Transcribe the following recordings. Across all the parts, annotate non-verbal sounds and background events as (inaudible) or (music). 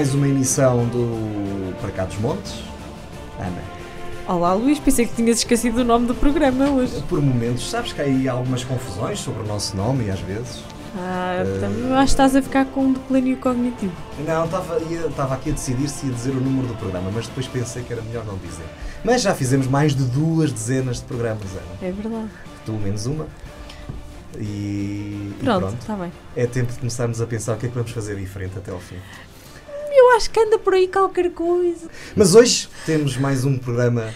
Mais uma emissão do Para Cá dos Montes. Ana, Olá Luís, pensei que tinhas esquecido o nome do programa hoje. por momentos, sabes que há aí algumas confusões sobre o nosso nome e às vezes. Ah, eu acho que estás a ficar com um declínio cognitivo. Não, estava aqui a decidir se ia dizer o número do programa, mas depois pensei que era melhor não dizer. Mas já fizemos mais de duas dezenas de programas, Ana. É verdade. Tu menos uma. E, Pronto, pronto, está bem. é tempo de começarmos a pensar o que é que vamos fazer diferente até ao fim. Eu acho que anda por aí qualquer coisa. Mas hoje temos mais um programa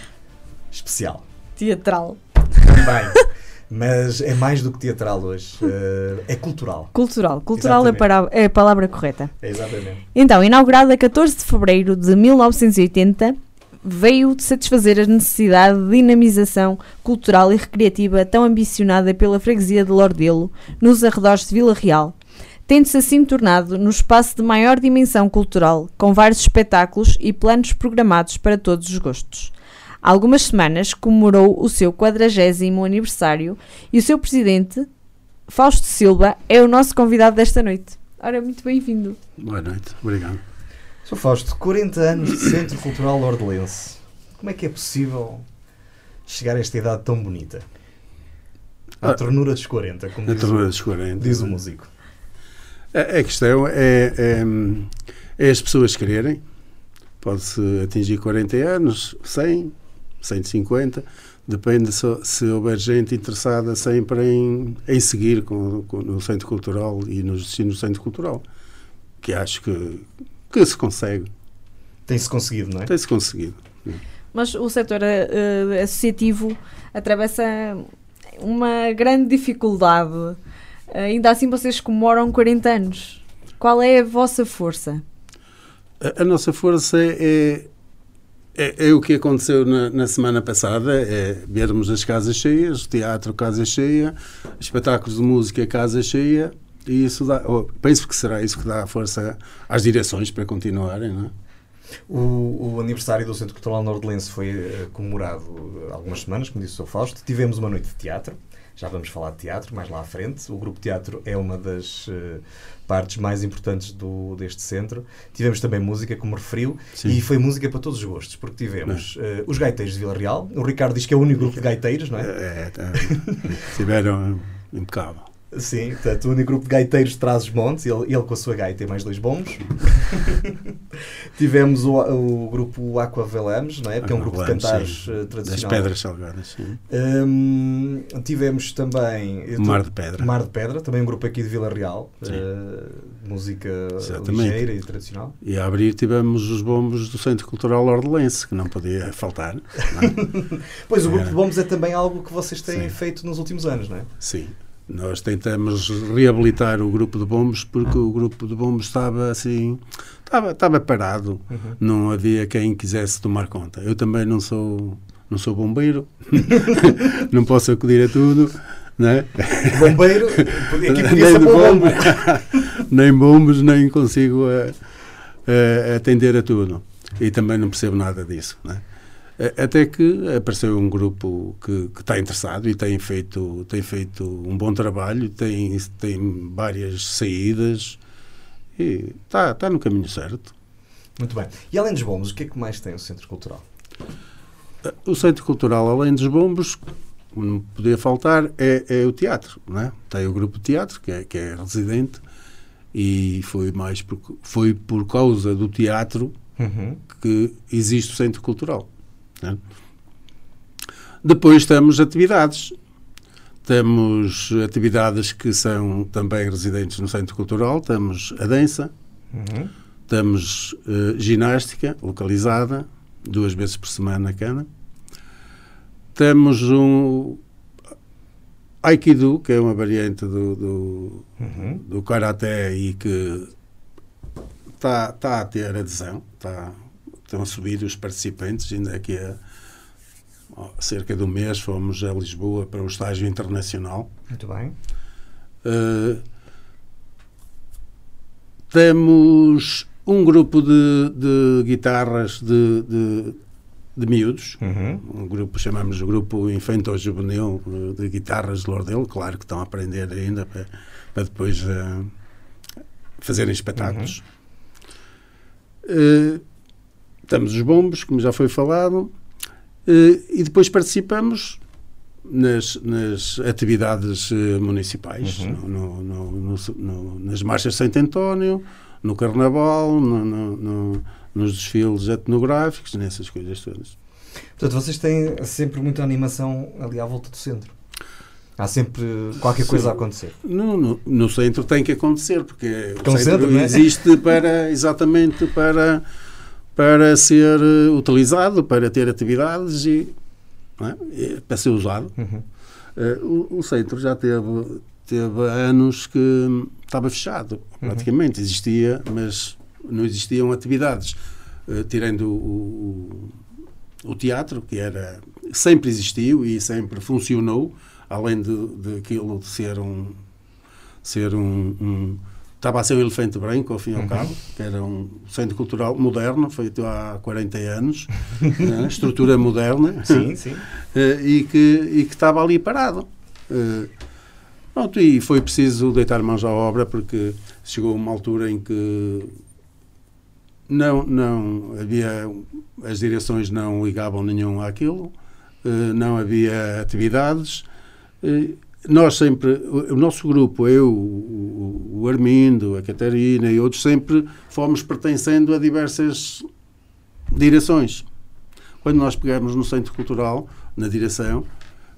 especial. Teatral. Também. Mas é mais do que teatral hoje. eh, é cultural. Cultural. Cultural é, para- é a palavra correta. É exatamente. Então, inaugurada a 14 de fevereiro de 1980, veio satisfazer a necessidade de dinamização cultural e recreativa tão ambicionada pela freguesia de Lordelo, nos arredores de Vila Real, tendo-se assim tornado no espaço de maior dimensão cultural, com vários espetáculos e planos programados para todos os gostos. Há algumas semanas comemorou o seu 40 aniversário e o seu presidente, Fausto Silva, é o nosso convidado desta noite. Ora, muito bem-vindo. Boa noite, obrigado. Sou Fausto, 40 anos de Centro Cultural Lordelense. Como é que é possível chegar a esta idade tão bonita? À Ah, ternura dos 40, como Na diz, ternura dos 40. diz o músico. A, a questão é, é, é as pessoas quererem. Pode-se atingir 40 anos, 100, 150. Depende se, se houver gente interessada sempre em, em seguir com, com- no Centro Cultural e nos destinos do Centro Cultural. Que acho que, que se consegue. Tem-se conseguido, não é? Tem-se conseguido. Mas o setor eh, associativo atravessa uma grande dificuldade. Ainda assim, vocês comemoram 40 anos. Qual é a vossa força? A, a nossa força é, é, é o que aconteceu na, na semana passada, é vermos as casas cheias, teatro casa cheia, espetáculos de música casa cheia, e isso dá, oh, penso que será isso que dá força às direções para continuarem, não é? O, o aniversário do Centro Cultural Nordelense foi eh, comemorado eh, há algumas semanas, como disse o Sr. Fausto. Tivemos uma noite de teatro. Já vamos falar de teatro mais lá à frente. O grupo teatro é uma das eh, partes mais importantes do, deste centro. Tivemos também música, como referiu, Sim. e foi música para todos os gostos, porque tivemos eh, os gaiteiros de Vila Real. O Ricardo diz que é o único grupo de gaiteiros, não é? É, tá, tiveram impecável. Sim, portanto, o único grupo de gaiteiros de Trás-os-Montes, ele, ele com a sua gaita e mais dois bombos. (laughs) Tivemos o, o grupo Aqua Velamos, não é? Que é um grupo de cantares eh, Das tradicional. pedras salgadas, sim. Hum, tivemos também tô- Mar de Pedra. Mar de Pedra, também um grupo aqui de Vila Real, eh, música Exatamente. ligeira e tradicional. E a abrir tivemos os bombos do Centro Cultural Ordelense, que não podia faltar. não é? (laughs) Pois o grupo Era. de bombos é também algo que vocês têm Sim. feito nos últimos anos, não é? Sim. Nós tentamos reabilitar o grupo de bombos porque o grupo de bombos estava assim, estava, estava parado, não havia quem quisesse tomar conta. Eu também não sou, não sou bombeiro, (laughs) não posso acudir a tudo, né? Bombeiro, nem, bombo. bombos, (laughs) nem bombos, nem consigo eh, eh, atender a tudo. E também não percebo nada disso, né? A- Até que apareceu um grupo que, que está interessado e tem feito, tem feito um bom trabalho, tem, tem várias saídas e está, está no caminho certo. Muito bem. E além dos bombos, o que é que mais tem o Centro Cultural? O Centro Cultural, além dos bombos, não podia faltar, é, é o teatro. Não é? Tem o grupo de teatro, que é, que é residente, e foi, mais por, foi por causa do teatro Uhum. que existe o Centro Cultural. Né? Depois temos atividades. Temos atividades que são também residentes no Centro Cultural. Temos a dança, Uhum. temos eh, ginástica localizada, duas vezes por semana cada. Temos um Aikido, que é uma variante do, do, Uhum. do Karaté e que está tá a ter adesão, tá, estão a subir os participantes, ainda aqui a, ó, cerca de um mês fomos a Lisboa para um estágio internacional. Muito bem. Uh, temos um grupo de, de guitarras de, de, de miúdos, Uhum. um grupo, chamamos o grupo Infanto Juvenil uh, de guitarras de Lordelo, claro que estão a aprender ainda para, para depois uh, fazerem espetáculos. Eh, estamos os bombos, como já foi falado, eh, e depois participamos nas, nas atividades eh, municipais, Uhum. no- no- no- nas marchas de Santo António, no Carnaval, no- no- no- nos desfiles etnográficos, nessas coisas todas. Portanto, vocês têm sempre muita animação ali à volta do centro. Há sempre qualquer coisa a acontecer. No, no- no centro tem que acontecer, porque, Porque é o centro centro, é? existe para, exatamente para, para ser eh, utilizado, para ter atividades e, é? Para ser usado. Uhum. Eh, o, o centro já teve, teve anos que estava fechado, praticamente. Existia, mas não existiam atividades. Eh, tirando o, o, o teatro, que era sempre existiu e sempre funcionou, além de, de aquilo de ser um. Ser um, um- estava a ser um elefante branco, ao fim e ao Uhum. cabo, que era um centro cultural moderno, feito há 40 anos, (laughs) né? estrutura moderna. Sim, (laughs) sim. Eh, e, que, e que estava ali parado. Eh, pronto, e foi preciso deitar mãos à obra porque chegou uma altura em que não, não havia, as direções não ligavam nenhum àquilo, eh, não havia atividades. Eh, nós sempre, o, o nosso grupo, eu, o, o Armindo, a Catarina e outros, sempre fomos pertencendo a diversas direções. Quando nós pegamos no Centro Cultural, na direção,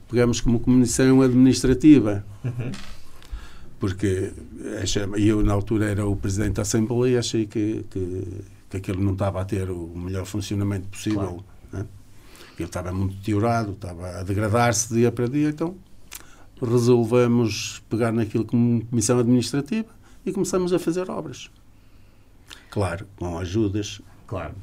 pegamos como comissão administrativa, Uhum. porque achei- e eu na altura era o Presidente da Assembleia e achei que, que, que aquilo não estava a ter o melhor funcionamento possível. né? Ele estava muito deteriorado, estava a degradar-se dia para dia, então resolvemos pegar naquilo como comissão administrativa e começamos a fazer obras. Claro, com ajudas. Claro.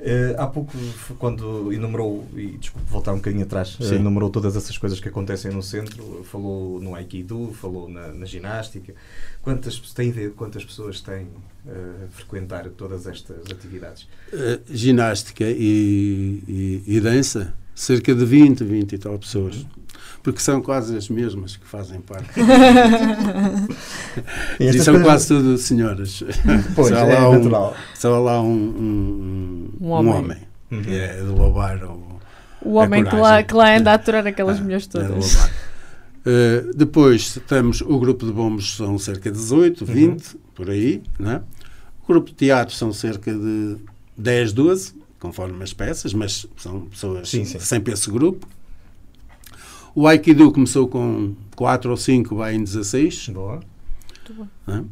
Eh, há pouco, quando enumerou, e desculpe voltar um bocadinho atrás, eh, Sim. enumerou todas essas coisas que acontecem no centro, falou no Aikido, falou na, na ginástica. Quantas, tem ideia de quantas pessoas têm eh, a frequentar todas estas atividades? Eh, ginástica e, e, e dança, cerca de 20, 20 e tal pessoas. Porque são quase as mesmas que fazem parte. (laughs) E E são coisas- quase tudo senhoras. Pois, só, é lá um, natural. só lá um, um, Um um homem. homem. Uhum. que é de louvar o, O homem que lá, que lá anda a aturar (laughs) aquelas Ah, mulheres é de todas. Eh, depois temos o grupo de bombos, são cerca de 18, Uhum. 20, por aí. Né? O grupo de teatro são cerca de 10, 12, conforme as peças, mas são pessoas Sim, sim. sempre esse grupo. O Aikido começou com 4 ou 5, vai em 16. Boa. né?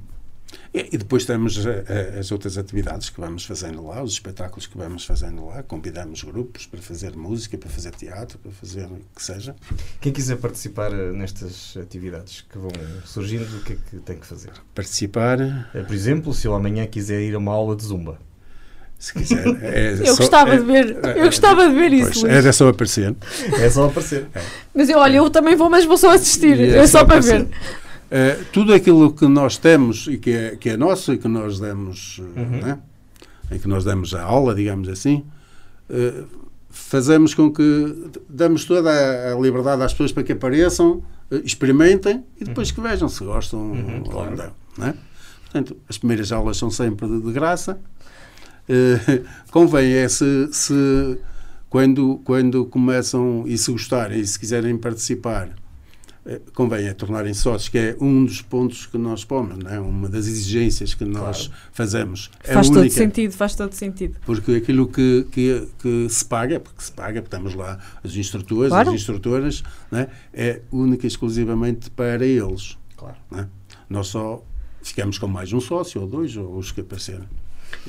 E, e depois temos eh, eh, as outras atividades que vamos fazendo lá, os espetáculos que vamos fazendo lá. Convidamos grupos para fazer música, para fazer teatro, para fazer o que seja. Quem quiser participar eh, nestas atividades que vão surgindo, o que é que tem que fazer? Participar, Por exemplo, se eu amanhã quiser ir a uma aula de zumba. Se quiser. É Eu só- gostava é- de ver, é- eu gostava de ver Pois, isso, Luís. era só aparecer. É só aparecer. Mas eu, olha, eu também vou, mas vou só assistir. E É só para aparecer. ver. Eh, tudo aquilo que nós temos e que é, que é nosso e que nós demos, Uhum. né? em que nós damos a aula, digamos assim, eh, fazemos com que damos toda a, a liberdade às pessoas para que apareçam, eh, experimentem e depois que vejam se gostam Uhum, ou claro. não. né? Portanto, as primeiras aulas são sempre de, de graça. Eh, convém é se, se quando, quando começam e se gostarem e se quiserem participar, eh, convém é tornarem sócios, que é um dos pontos que nós pomos, não é? uma das exigências que nós Claro. fazemos. É Faz todo única, sentido, faz todo sentido. porque aquilo que, que, que se paga, porque se paga, porque estamos lá os instrutores, Claro. as instrutoras, não é? é única e exclusivamente para eles. Claro. não é? Nós só ficamos com mais um sócio, ou dois, ou os que aparecerem.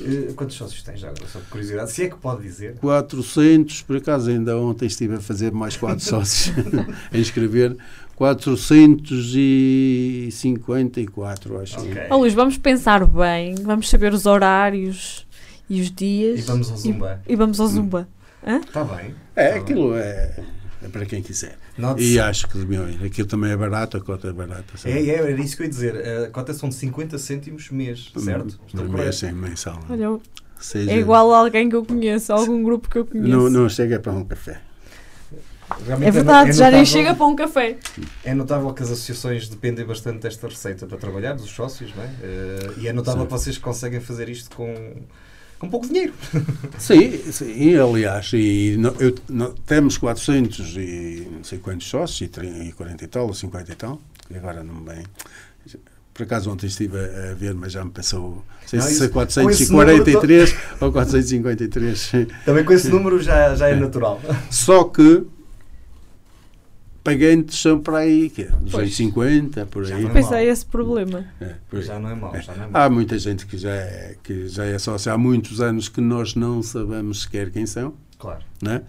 Eh, Quantos sócios tens já agora? Só por curiosidade, se é que pode dizer. 400, por acaso ainda ontem estive a fazer mais quatro (laughs) sócios, (laughs) a inscrever, 454, acho. Ok. Ó Luís, vamos pensar bem, vamos saber os horários e os dias. E vamos ao Zumba. E, vamos ao Zumba. Está bem. É, Tá aquilo é, é para quem quiser. Note-se- E acho que deviam ir. Aquilo também é barato, a cota é barata. sabe? É, é, era isso que eu ia dizer. A cota são de 50 cêntimos mês, certo? Estou correto. mês, sim, mensal. Olha, Seja, é igual a alguém que eu conheço, algum grupo que eu conheço. Não, não chega para um café. Realmente É verdade, já nem chega para um café. É notável que as associações dependem bastante desta receita para trabalhar, dos sócios, não é? Eh, e é notável Sim. que vocês conseguem fazer isto com, com pouco dinheiro. (laughs) Sim, sim aliás, e no, eu, no, temos 400 e não sei quantos sócios, e, 30, e 40 e tal, ou 50 e tal, que agora não bem. Por acaso ontem estive a ver, mas já me passou. Não sei se é 443 ou 453. Também com esse número já, já é, é. natural. Só que pagantes são para aí, que é, 250, por aí. Já pois é esse problema. É, já não é mau, já não é mau. Há muita gente que já é, que já é sócia há muitos anos que nós não sabemos sequer quem são. Claro. Né?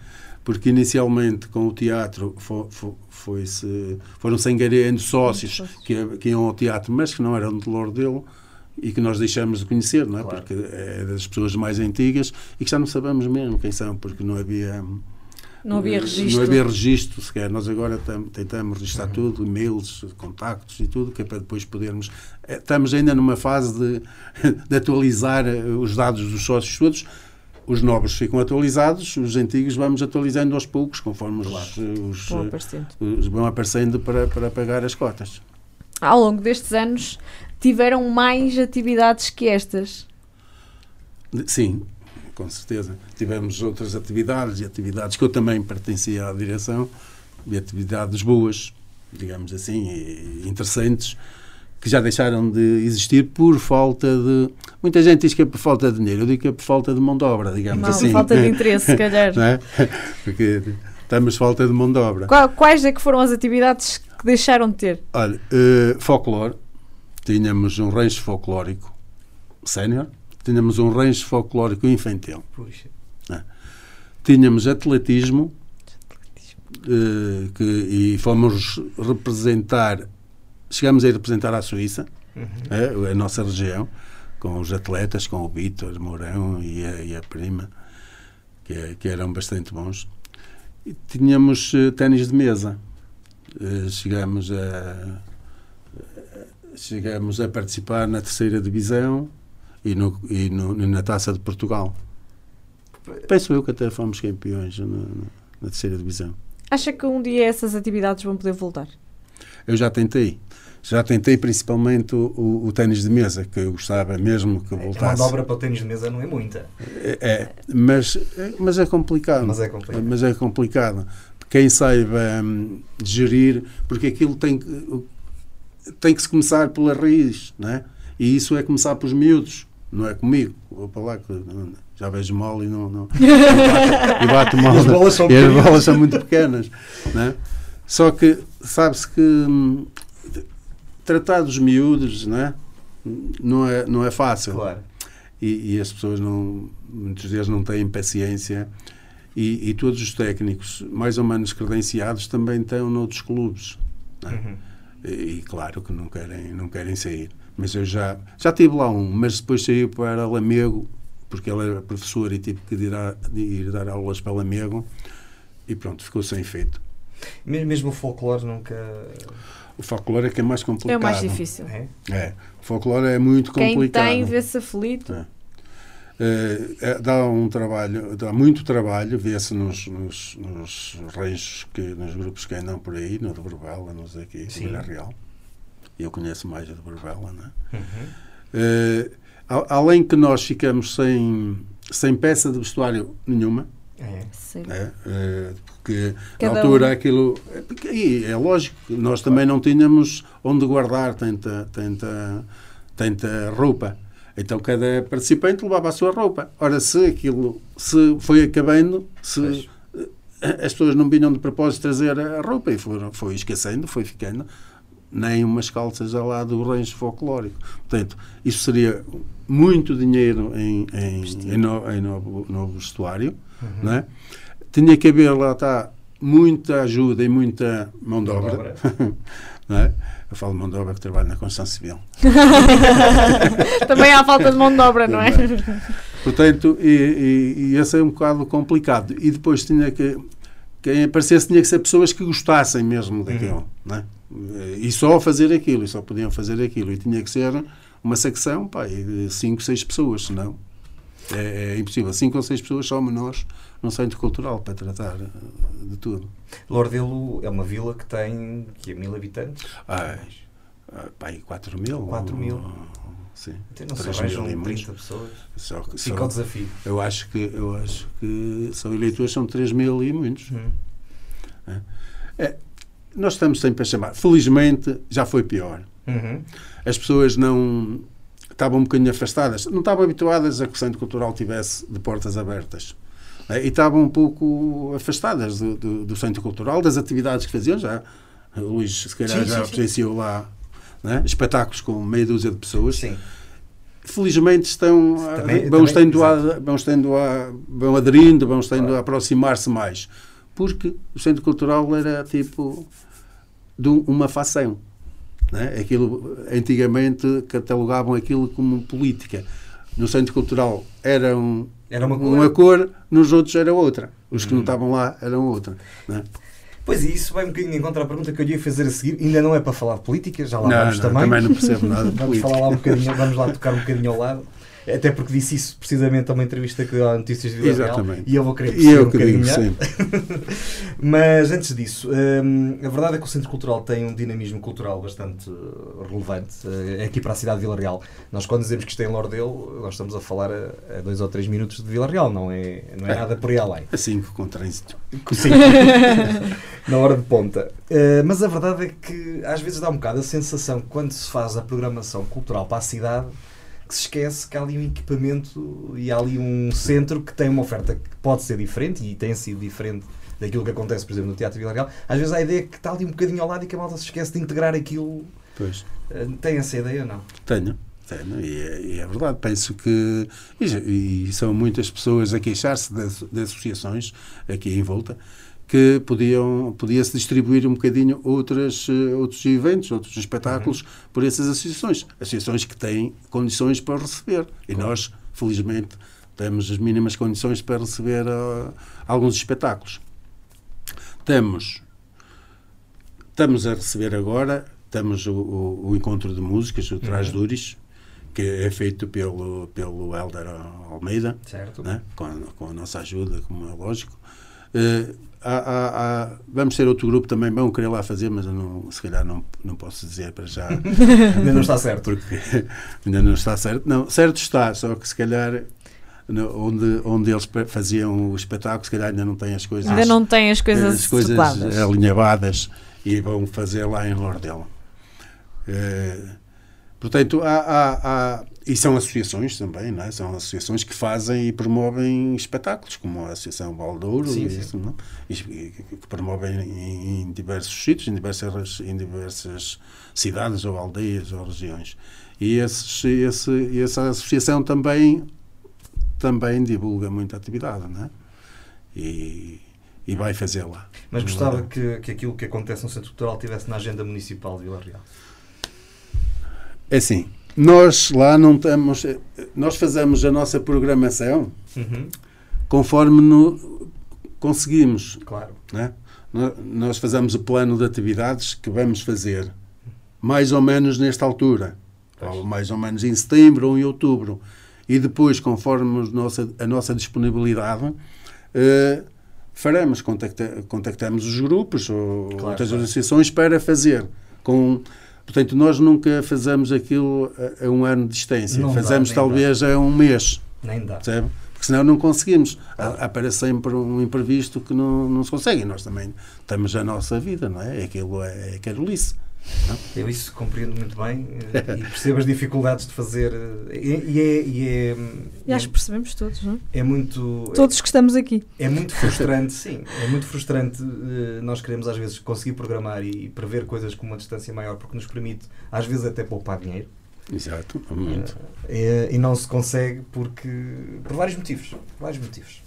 Porque inicialmente com o teatro foi, foi, -se, foram-se engariando sócios que, que iam ao teatro, mas que não eram de Lordelo e que nós deixamos de conhecer, não é? Claro. Porque é das pessoas mais antigas e que já não sabemos mesmo quem são, porque não havia não havia registro. Não havia registro sequer. Nós agora tentamos registrar uhum. tudo, e-mails, contactos e tudo, que é para depois podermos. Eh, estamos ainda numa fase de, (laughs) de atualizar eh, os dados dos sócios todos. Os novos ficam atualizados, os antigos vamos atualizando aos poucos, conforme os, os, vão, aparecendo. os vão aparecendo para, para pagar as cotas. Ao longo destes anos, tiveram mais atividades que estas? Sim, com certeza. Tivemos outras atividades e atividades que eu também pertencia à direção e atividades boas, digamos assim, e interessantes, que já deixaram de existir por falta de. Muita gente diz que é por falta de dinheiro, eu digo que é por falta de mão de obra, digamos Não, assim. Falta de interesse, se calhar. (laughs) Não é? Porque temos falta de mão de obra. Quais é que foram as atividades que deixaram de ter? Olha, uh, folclore, tínhamos um rancho folclórico sénior, tínhamos um rancho folclórico infantil. Puxa. É. Tínhamos atletismo, uh, que, e fomos representar, chegamos a representar a Suíça, uhum. é, a nossa região, com os atletas, com o Vítor Mourão e a, e a prima, que, que, eram bastante bons. E tínhamos uh, ténis de mesa. Uh, chegamos a chegamos a participar na terceira divisão e, no, e no, na Taça de Portugal. Penso eu que até fomos campeões na, na terceira divisão. Acha que um dia essas atividades vão poder voltar? Eu já tentei. Já tentei principalmente o, o, o ténis de mesa, que eu gostava mesmo que voltasse. A manobra para o ténis de mesa não é muita. É, é mas, é, mas é complicado. Mas é complicado. Mas é complicado. Quem saiba hum, gerir, porque aquilo tem que, tem que se começar pela raiz, não é? E isso é começar pelos miúdos não é comigo, vou para lá que já vejo mal e não, não (laughs) e bato mal. As bolas são, as bolas são muito pequenas. Né? Só que sabe-se que hum, tratar dos miúdos né, não, é, não é fácil. Claro. E, e as pessoas não, muitas vezes não têm paciência. E, e, todos os técnicos, mais ou menos credenciados, também estão noutros clubes. Né? Uhum. E, e, claro que não querem, não querem sair. Mas eu já, já tive lá um, mas depois saiu para Lamego, porque ele era professor e tive que ir, a, ir dar aulas para Lamego, e pronto, ficou sem efeito. Mesmo o folclore nunca. O folclore é que é mais complicado. É o mais difícil. É? é. O folclore é muito complicado. Quem tem vê-se aflito. É. É, é, dá um trabalho, dá muito trabalho, vê-se nos, nos, nos ranchos, que, nos grupos que andam por aí, no de Borbela, nos aqui, Sim. Vila Real eu conheço mais a de Borvela, não é? Uhum. Uh, além que nós ficamos sem, sem peça de vestuário nenhuma, é. é uh, porque Cada na altura um. aquilo. E é lógico que nós também não tínhamos onde guardar tanta, tanta, tanta roupa. Então cada participante levava a sua roupa. Ora, se aquilo se foi acabando, se eh, as pessoas não vinham de propósito trazer a roupa e foram, foi esquecendo, foi ficando nem umas calças ao lado do rancho folclórico. Portanto, isso seria muito dinheiro em, em, em, no, em novo, novo vestuário. Uhum. Não é? Tinha que haver, lá está, muita ajuda e muita mão de obra. (laughs) não é? Eu falo de mão de obra que trabalho na construção civil. (laughs) Também há falta de mão de obra, não é? Portanto, e, e, e esse é um bocado complicado. E depois tinha que. Quem aparecesse tinha que ser pessoas que gostassem mesmo daquilo. Uhum. É? E só fazer aquilo, e só podiam fazer aquilo. E tinha que ser uma secção, pá, de 5, 6 pessoas, senão é, é, impossível. 5 ou 6 pessoas somos nós num centro cultural para tratar eh, de tudo. Lordelo é uma vila que tem que é mil habitantes? Ah, pá, 4 mil. 4 mil. Sim. Então não se 3 arranjam mil e 30 muitos. pessoas. Só que- Fica só- o desafio. eu, acho que, eu acho que são eleitores, são 3 mil e muitos. Hum. Nós estamos sempre a chamar. Felizmente, já foi pior. Uhum. As pessoas não estavam um bocadinho afastadas, não estavam habituadas a que o Centro Cultural tivesse de portas abertas. né? E estavam um pouco afastadas do, do- do Centro Cultural, das atividades que faziam já. O Luís, se calhar, Sim, já presenciou lá né? espetáculos com meia dúzia de pessoas. Sim. Felizmente estão, Também- vão, também, estando a, vão, estando a, vão aderindo, vão estando Claro. a aproximar-se mais. Porque o Centro Cultural era tipo de um- uma facção. Né? Aquilo, antigamente catalogavam aquilo como política. No Centro Cultural era um, Era uma uma cor. cor, nos outros era outra. Os que não Uhum. estavam lá eram outra. Né? Pois e isso vai um bocadinho em contra a pergunta que eu lhe ia fazer a seguir. Ainda não é para falar de política, já lá Não, vamos não, também. também não percebo nada de (laughs) Vamos política. falar lá um bocadinho, vamos lá tocar um bocadinho ao lado. Até porque disse isso precisamente a uma entrevista que deu à Notícias de Real. Exatamente. E eu vou querer E eu um que bocadinho digo sempre. (laughs) Mas antes disso, hum, a verdade é que o Centro Cultural tem um dinamismo cultural bastante uh, relevante uh, aqui para a cidade de Vila Real. Nós, quando dizemos que isto é em Lordelo, nós estamos a falar a, a dois ou três minutos de Vila Real, não é, não é É. nada por aí além. Assim com trânsito. Sim. (laughs) Na hora de ponta. Uh, mas a verdade é que às vezes dá um bocado a sensação que quando se faz a programação cultural para a cidade que se esquece que há ali um equipamento e há ali um centro que tem uma oferta que pode ser diferente e tem sido diferente daquilo que acontece, por exemplo, no Teatro Vila Real. Às vezes há a ideia que está ali um bocadinho ao lado e que a malta se esquece de integrar aquilo. Pois. Uh, Tem essa ideia ou não? Tenho, tenho, e é, e é verdade. Penso que. E, e são muitas pessoas a queixar-se de, de associações aqui em volta que podiam podia-se distribuir um bocadinho outras, eh, outros eventos, outros espetáculos por essas associações. Associações que têm condições para receber. E nós, felizmente, temos as mínimas condições para receber ah, alguns espetáculos. Temos Estamos a receber agora, estamos o, o, o encontro de músicas, o Traz Uhum. Duris, que é feito pelo, pelo Helder Almeida, Certo? né? com, a, com a nossa ajuda, como é lógico. Eh, há- há- há- vamos ter outro grupo também, vão querer lá fazer, mas eu não, se calhar não, não posso dizer para já, (laughs) Ainda não está certo. porque (laughs) ainda não está certo. Não, certo está, só que se calhar no- onde, onde eles faziam o espetáculo, se calhar ainda não tem as coisas Ainda não tem as coisas, as coisas alinhavadas e vão fazer lá em Lordelo. Eh, portanto, há, há- há- e são associações também, não é? São associações que fazem e promovem espetáculos, como a Associação Valdouro, Sim, sim. isso, não? E que promovem em, em diversos sítios, em diversas, em diversas cidades ou aldeias ou regiões. E esses, esse, essa associação também, também divulga muita atividade, não é? E, e vai fazer lá. Mas gostava que, que aquilo que acontece no Centro Cultural estivesse na agenda municipal de Vila Real. É assim, nós lá não estamos. Nós fazemos a nossa programação Uhum, conforme no, conseguimos. claro. Né? Nós fazemos o plano de atividades que vamos fazer mais ou menos nesta altura, Pois. ou mais ou menos em setembro ou em outubro. E depois, conforme os nossa, a nossa disponibilidade, eh, faremos, contacta, contactamos os grupos ou Claro, outras claro. associações para fazer. Com, portanto, nós nunca fazemos aquilo a, a um ano de distância. Não dá, fazemos nem talvez a um mês. Nem dá. Percebe? Porque senão não conseguimos. Há- Aparece sempre um imprevisto que não, não se consegue. E nós também temos a nossa vida, não é? Aquilo é, é carolice. Eu isso compreendo muito bem eh, e percebo as dificuldades de fazer. eh, E, e é, e é, E acho que percebemos todos, não é? é muito. Todos que estamos aqui. É muito frustrante, sim. É muito frustrante. eh, Nós queremos às vezes conseguir programar e prever coisas com uma distância maior porque nos permite, às vezes, até poupar dinheiro. Exato. Muito. E não se consegue porque. por vários motivos. Por vários motivos.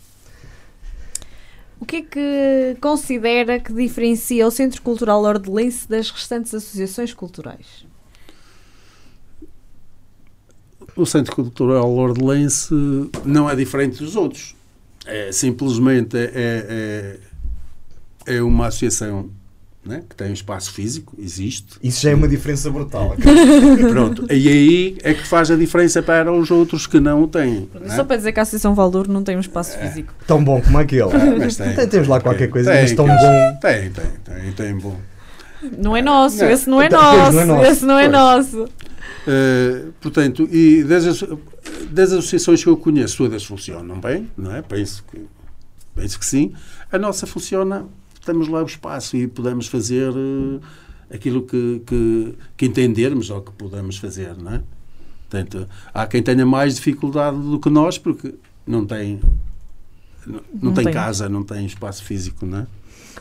O que é que considera que diferencia o Centro Cultural Ordelense das restantes associações culturais? O Centro Cultural Ordelense não é diferente dos outros. É, simplesmente é, é, é uma associação né, que tem um espaço físico, existe. Isso já é uma diferença brutal. (laughs) Pronto. E aí é que faz a diferença para os outros que não o têm. não é? Só para dizer que a Associação Valdouro não tem um espaço físico. Tão bom como aquele. Ah, mas tem. Tem- Temos lá qualquer coisa, Tem, mas tão tem. bom. Tem, tem, tem, tem bom. Não é nosso, Não. esse não é Então, nosso, pois, não é nosso, esse não é pois. nosso. Eh, portanto, e das, das associações que eu conheço, todas funcionam bem, não é? Penso que, penso que sim. A nossa funciona, temos lá o espaço e podemos fazer eh, aquilo que, que, que entendermos ou que podemos fazer, não é? Portanto, há quem tenha mais dificuldade do que nós porque não tem, não, não Não tem tem. casa, não tem espaço físico, não é?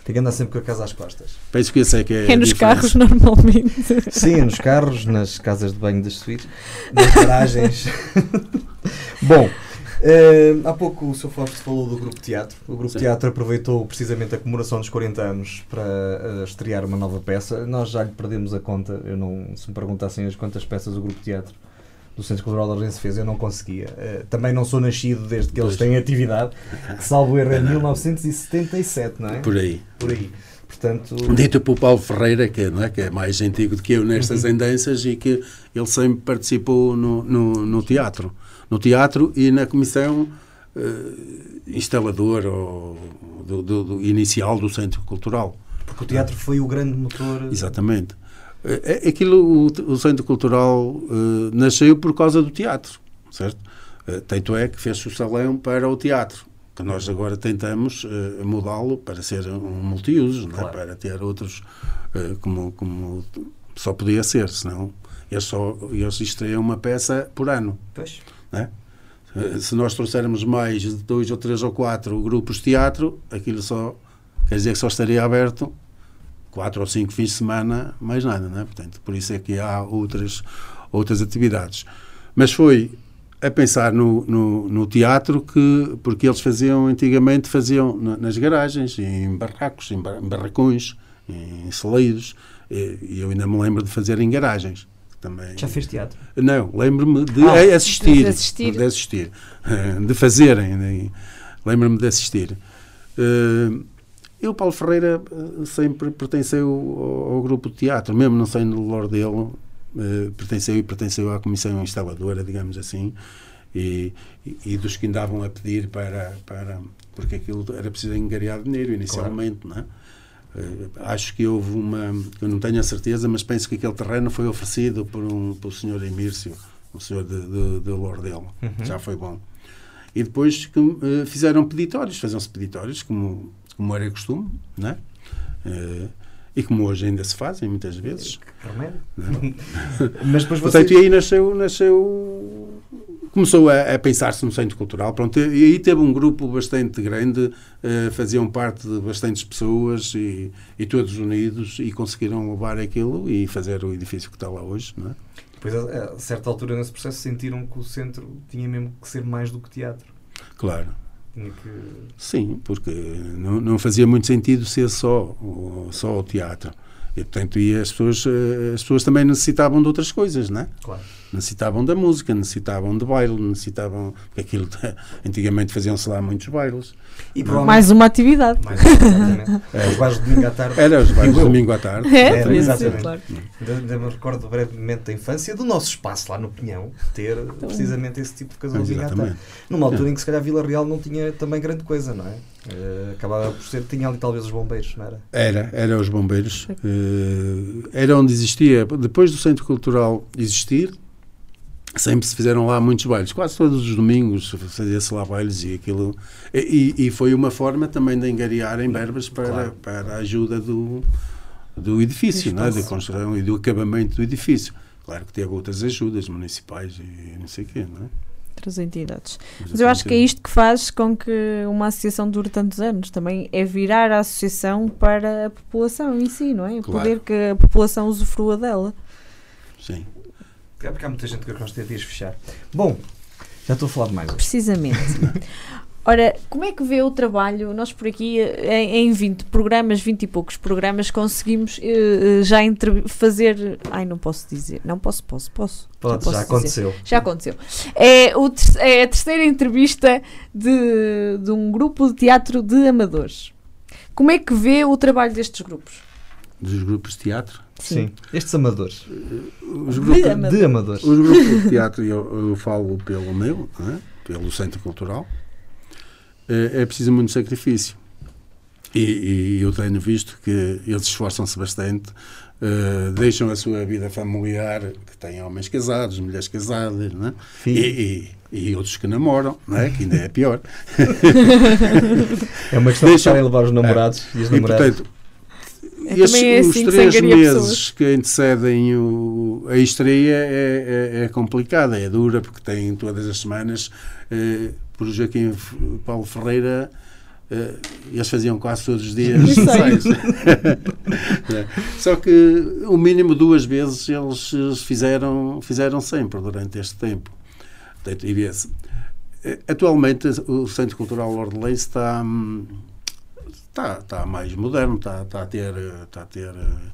Tem que andar sempre com a casa às costas. Penso que esse é que é, É nos diferença. carros normalmente. (laughs) Sim, é nos carros, nas casas de banho das suítes, nas garagens. (laughs) Bom, eh, há pouco o Sr. Fausto falou do Grupo Teatro. O Grupo Sim. Teatro aproveitou precisamente a comemoração dos 40 anos para eh, estrear uma nova peça. Nós já lhe perdemos a conta. Eu não, se me perguntassem as quantas peças o Grupo Teatro do Centro Cultural de Ordense fez, eu não conseguia. Eh, também não sou nascido desde que eles têm atividade, que salvo erro é 1977, não é? Por aí. Por aí. Portanto, Dito por Paulo Ferreira, que, não é, que é mais antigo do que eu nestas andanças e que ele sempre participou no, no, no teatro. No teatro e na comissão eh, instaladora ou do, do- do inicial do Centro Cultural. porque o teatro foi o grande motor. Exatamente. É, é aquilo, o, o Centro Cultural eh, nasceu por causa do teatro, certo? Eh, tanto é que fez o salão para o teatro, que nós agora tentamos eh, mudá-lo para ser um multiusos, não é? Claro. para ter outros eh, como, como só podia ser, senão eles, só, eles estreiam uma peça por ano. Pois. Né? Se nós trouxermos mais de dois ou três ou quatro grupos de teatro, aquilo só quer dizer que só estaria aberto quatro ou cinco fins de semana, mais nada, não é? Portanto, por isso é que há outras, outras atividades. Mas foi a pensar no, no, no teatro que, porque eles faziam, antigamente faziam na- nas garagens, em barracos, em, bar- em barracões, em celeiros, e eu ainda me lembro de fazer em garagens. Também, Já fez teatro? não, lembro-me de Ah, assistir. de assistir. De assistir. (laughs) De fazerem. Lembro-me de assistir. Eh, Eu, Paulo Ferreira, eh, sempre pertenceu ao, ao grupo de teatro, mesmo não sendo do Lordelo, eh, pertenceu e pertenceu à comissão instaladora, digamos assim, e, e, e dos que andavam a pedir para, para. porque aquilo era preciso engariar dinheiro inicialmente, não é? Acho que houve uma. Eu não tenho a certeza, mas penso que aquele terreno foi oferecido por um por o senhor Emírsio, o senhor de, de, de Lordelo. Uhum. Já foi bom. E depois que, eh, fizeram peditórios, faziam-se peditórios, como, como era costume, né? Eh, e como hoje ainda se fazem, muitas vezes. Que remédio. (laughs) Mas depois você. Portanto, e aí nasceu, nasceu começou a, a pensar-se no centro cultural, pronto, e aí teve um grupo bastante grande, eh, faziam parte de bastantes pessoas e, e todos unidos e conseguiram levar aquilo e fazer o edifício que está lá hoje, não é? Depois, a, a certa altura nesse processo, sentiram que o centro tinha mesmo que ser mais do que teatro. Claro. Que. Sim, porque não, não fazia muito sentido ser só, o- só o teatro. E, portanto, e as pessoas, eh, as pessoas também necessitavam de outras coisas, não é? Claro. Necessitavam da música, necessitavam de baile, necessitavam. Porque aquilo, (laughs) antigamente faziam-se lá muitos bailes. E provavelmente. Mais uma atividade. Mais exatamente. (laughs) Os bares de domingo à tarde. Era os bailes eu. domingo à tarde. É, Era, ser, exatamente. claro. Ainda me recordo brevemente da infância do nosso espaço lá no Pinhão ter precisamente esse tipo de casal domingo à tarde. Numa altura em que se calhar Vila Real não tinha também grande coisa, não é? Eh, acabava por ser, tinha ali talvez os bombeiros, não era? Era, era os bombeiros. Eh, era onde existia, depois do Centro Cultural existir, sempre se fizeram lá muitos bailes. Quase todos os domingos fazia-se lá bailes e aquilo. E, e foi uma forma também de engariarem verbas para, Claro. para a ajuda do, do edifício, não é? da construção e do acabamento do edifício. Claro que teve outras ajudas municipais e não sei o quê, não é? Outras entidades. Mas eu acho que é isto que faz com que uma associação dure tantos anos. Também é virar a associação para a população em si, não é? O Claro. Poder que a população usufrua dela. Sim. É porque há muita gente que gosta de dias fechar. Bom, já estou a falar demais. Precisamente. (laughs) Ora, como é que vê o trabalho? Nós por aqui, em, em 20 programas, 20 e poucos programas, conseguimos eh, já fazer. Ai, não posso dizer. Não posso, posso, posso. Pode, já dizer. aconteceu. Já aconteceu. É, o é a terceira entrevista de, de um grupo de teatro de amadores. Como é que vê o trabalho destes grupos? Dos grupos de teatro. Sim. Estes amadores. Os De grupos, amadores. De amadores. Os grupos de teatro, eu, eu falo pelo meu, não é? pelo Centro Cultural, é, é preciso muito sacrifício. E, e eu tenho visto que eles esforçam-se bastante, uh, deixam a sua vida familiar, que têm homens casados, mulheres casadas, né? e, e, e, outros que namoram, não é? que ainda é pior. (laughs) é uma questão deixam, de levar os namorados é, e as namoradas. E, portanto, é estes, é assim os três meses pessoas. que antecedem o, a estreia é, é, é, complicada, é dura, porque tem todas as semanas, eh, por Joaquim Paulo Ferreira, Uh, eles faziam quase todos os dias. (laughs) Só que o mínimo duas vezes eles fizeram, fizeram sempre durante este tempo. Portanto, eh, atualmente o Centro Cultural Ordelense está, está, está mais moderno, está, está, a ter, está a ter eh,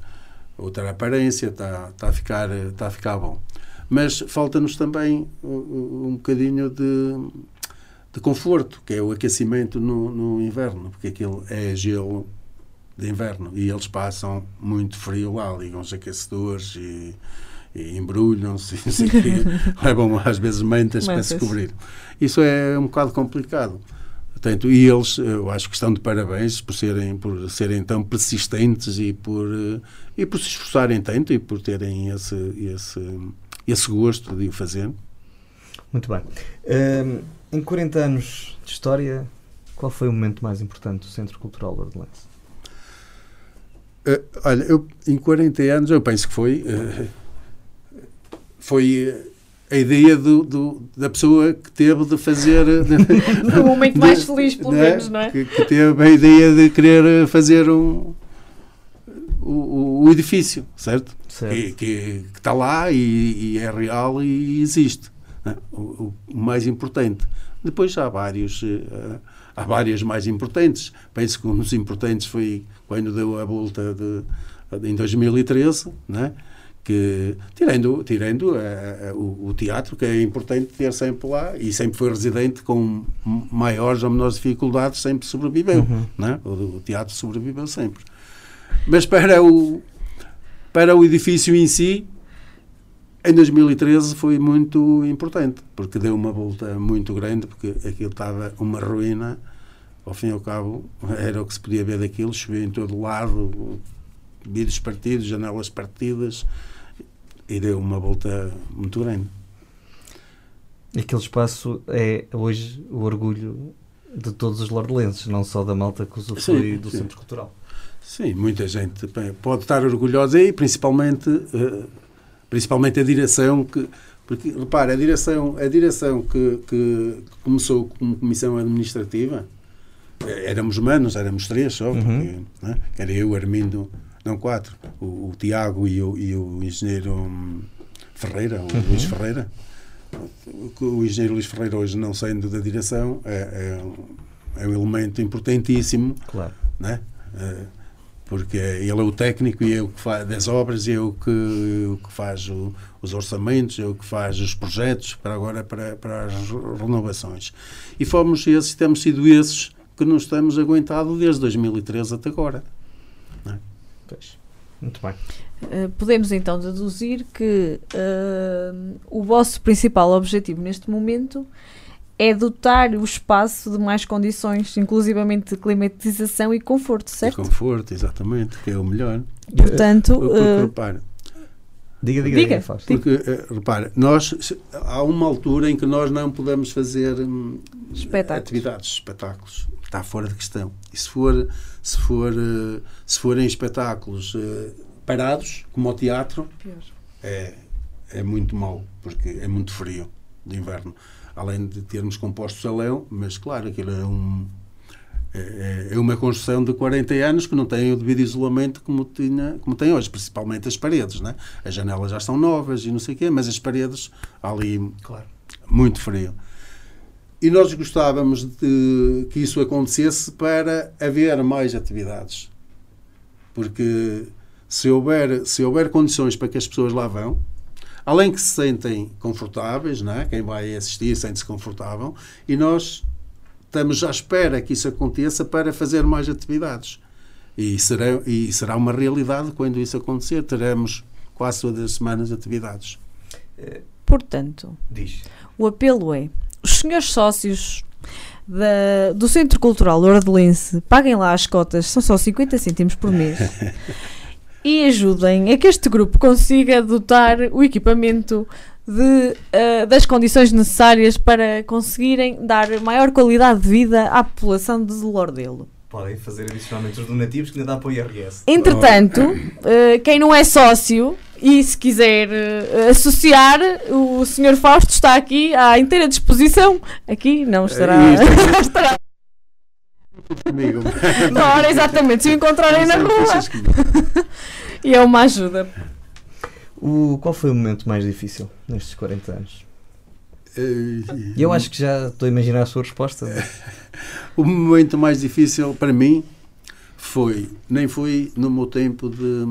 outra aparência, está, está, a, ficar, está a ficar bom. Mas falta-nos também um, bocadinho de de conforto, que é o aquecimento no, no inverno, porque aquilo é gelo de inverno e eles passam muito frio lá, ligam os aquecedores e, e embrulham-se, (laughs) levam às vezes mantas, para se cobrir. Isso é um bocado complicado. Portanto, e eles, eu acho que estão de parabéns por serem, por serem tão persistentes e por, e por se esforçarem tanto e por terem esse, esse, esse gosto de o fazer. Muito bem. Um em 40 anos de história, qual foi o momento mais importante do Centro Cultural Bordelense? Uh, olha, eu, em 40 anos, eu penso que foi. Uh, foi a ideia do, do, da pessoa que teve de fazer. (laughs) o momento mais feliz, pelo né, menos, não é? Que, que, teve a ideia de querer fazer um, o, o edifício, certo? certo. E, que, que, está lá e, e, é real e existe. Né? O, o, mais importante. Depois há vários, uh, há várias mais importantes. Penso que um dos importantes foi quando deu a volta de, de, em 2013, né? Que tirando, tirando uh, o, o, teatro, que é importante ter sempre lá, e sempre foi residente com maiores ou menores dificuldades, sempre sobreviveu. Uhum. Né? O, o, teatro sobreviveu sempre. Mas para o, para o edifício em si, em 2013 foi muito importante, porque deu uma volta muito grande, porque aquilo estava uma ruína, ao fim e ao cabo era o que se podia ver daquilo, chovia em todo lado, vidros partidos, janelas partidas, e deu uma volta muito grande. Aquele espaço é hoje o orgulho de todos os lordelenses, não só da malta que usufrui do sim. Centro Cultural. Sim, muita gente pode estar orgulhosa e principalmente uh, principalmente a direção que porque repare a direção a direção que, que começou como comissão administrativa eh, éramos humanos éramos três só uhum. porque, né? era eu Armindo não quatro o, o Tiago e o, e o engenheiro hum, Ferreira o uhum. Luís Ferreira o engenheiro Luís Ferreira hoje não saindo da direção é, é, é um elemento importantíssimo claro né? É, porque ele é o técnico e é o que faz das obras e é o que, o que faz o, os orçamentos, é o que faz os projetos para agora para, para as renovações. E fomos esses, temos sido esses que nos temos aguentado desde 2013 até agora. Pois. Muito bem. Uh, podemos então deduzir que uh, o vosso principal objetivo neste momento é dotar o espaço de mais condições, inclusivamente de climatização e conforto, certo? E conforto, exatamente, que é o melhor. Portanto, uh, porque, uh, repara, diga, diga, diga, diga porque, uh, repara, nós, há uma altura em que nós não podemos fazer hum, espetáculos. atividades, espetáculos. Está fora de questão. E se for, se for, uh, se forem espetáculos parados, como o teatro, Pior. é, é muito mau, porque é muito frio de inverno além de termos compostos a leão, mas claro, aquilo é um é, é uma construção de 40 anos que não tem o devido isolamento como, tinha, como tem hoje, principalmente as paredes. Né? As janelas já são novas e não sei o quê, mas as paredes ali claro. muito frio. E nós gostávamos de que isso acontecesse para haver mais atividades. Porque se houver, se houver condições para que as pessoas lá vão, além que se sentem confortáveis, não é? quem vai assistir sente-se confortável, e nós estamos à espera que isso aconteça para fazer mais atividades. E será, e será uma realidade quando isso acontecer. Teremos quase todas as semanas atividades. Portanto, Diz. o apelo é: os senhores sócios da- do Centro Cultural Ordelense, paguem lá as cotas, são só 50 cêntimos por mês, (laughs) e ajudem a que este grupo consiga dotar o equipamento de, ah, das condições necessárias para conseguirem dar maior qualidade de vida à população de Lordelo. Podem fazer adicionalmente os donativos que ainda dá para o IRS. Entretanto, eh, quem não é sócio e se quiser eh, associar, o Sr. Fausto está aqui à inteira disposição. Aqui não estará. Isto (laughs) estará Comigo. na hora exatamente. Se o encontrarem na rua. E é uma ajuda. O, qual foi o momento mais difícil nestes 40 anos? E eu acho que já estou a imaginar a sua resposta. (laughs) O momento mais difícil para mim foi, nem foi no meu tempo de,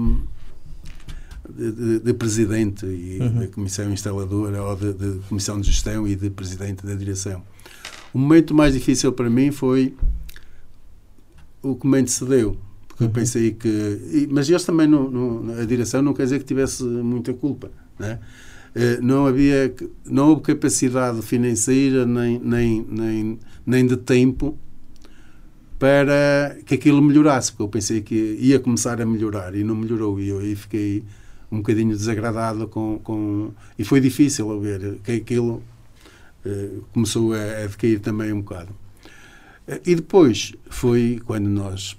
de, de- de presidente e Uhum. de comissão instaladora ou de, de comissão de gestão e de presidente da direção. O momento mais difícil para mim foi o que me antecedeu. Porque eu Uhum. pensei que. e- mas eles também, não, não- a direção não quer dizer que tivesse muita culpa. Né? Eh, Não havia, não houve capacidade financeira nem, nem, nem, nem de tempo para que aquilo melhorasse, porque eu pensei que ia começar a melhorar e não melhorou. E eu aí fiquei um bocadinho desagradado com. com e foi difícil ver que aquilo eh, começou a, a decair também um bocado. Eh, E depois foi quando nós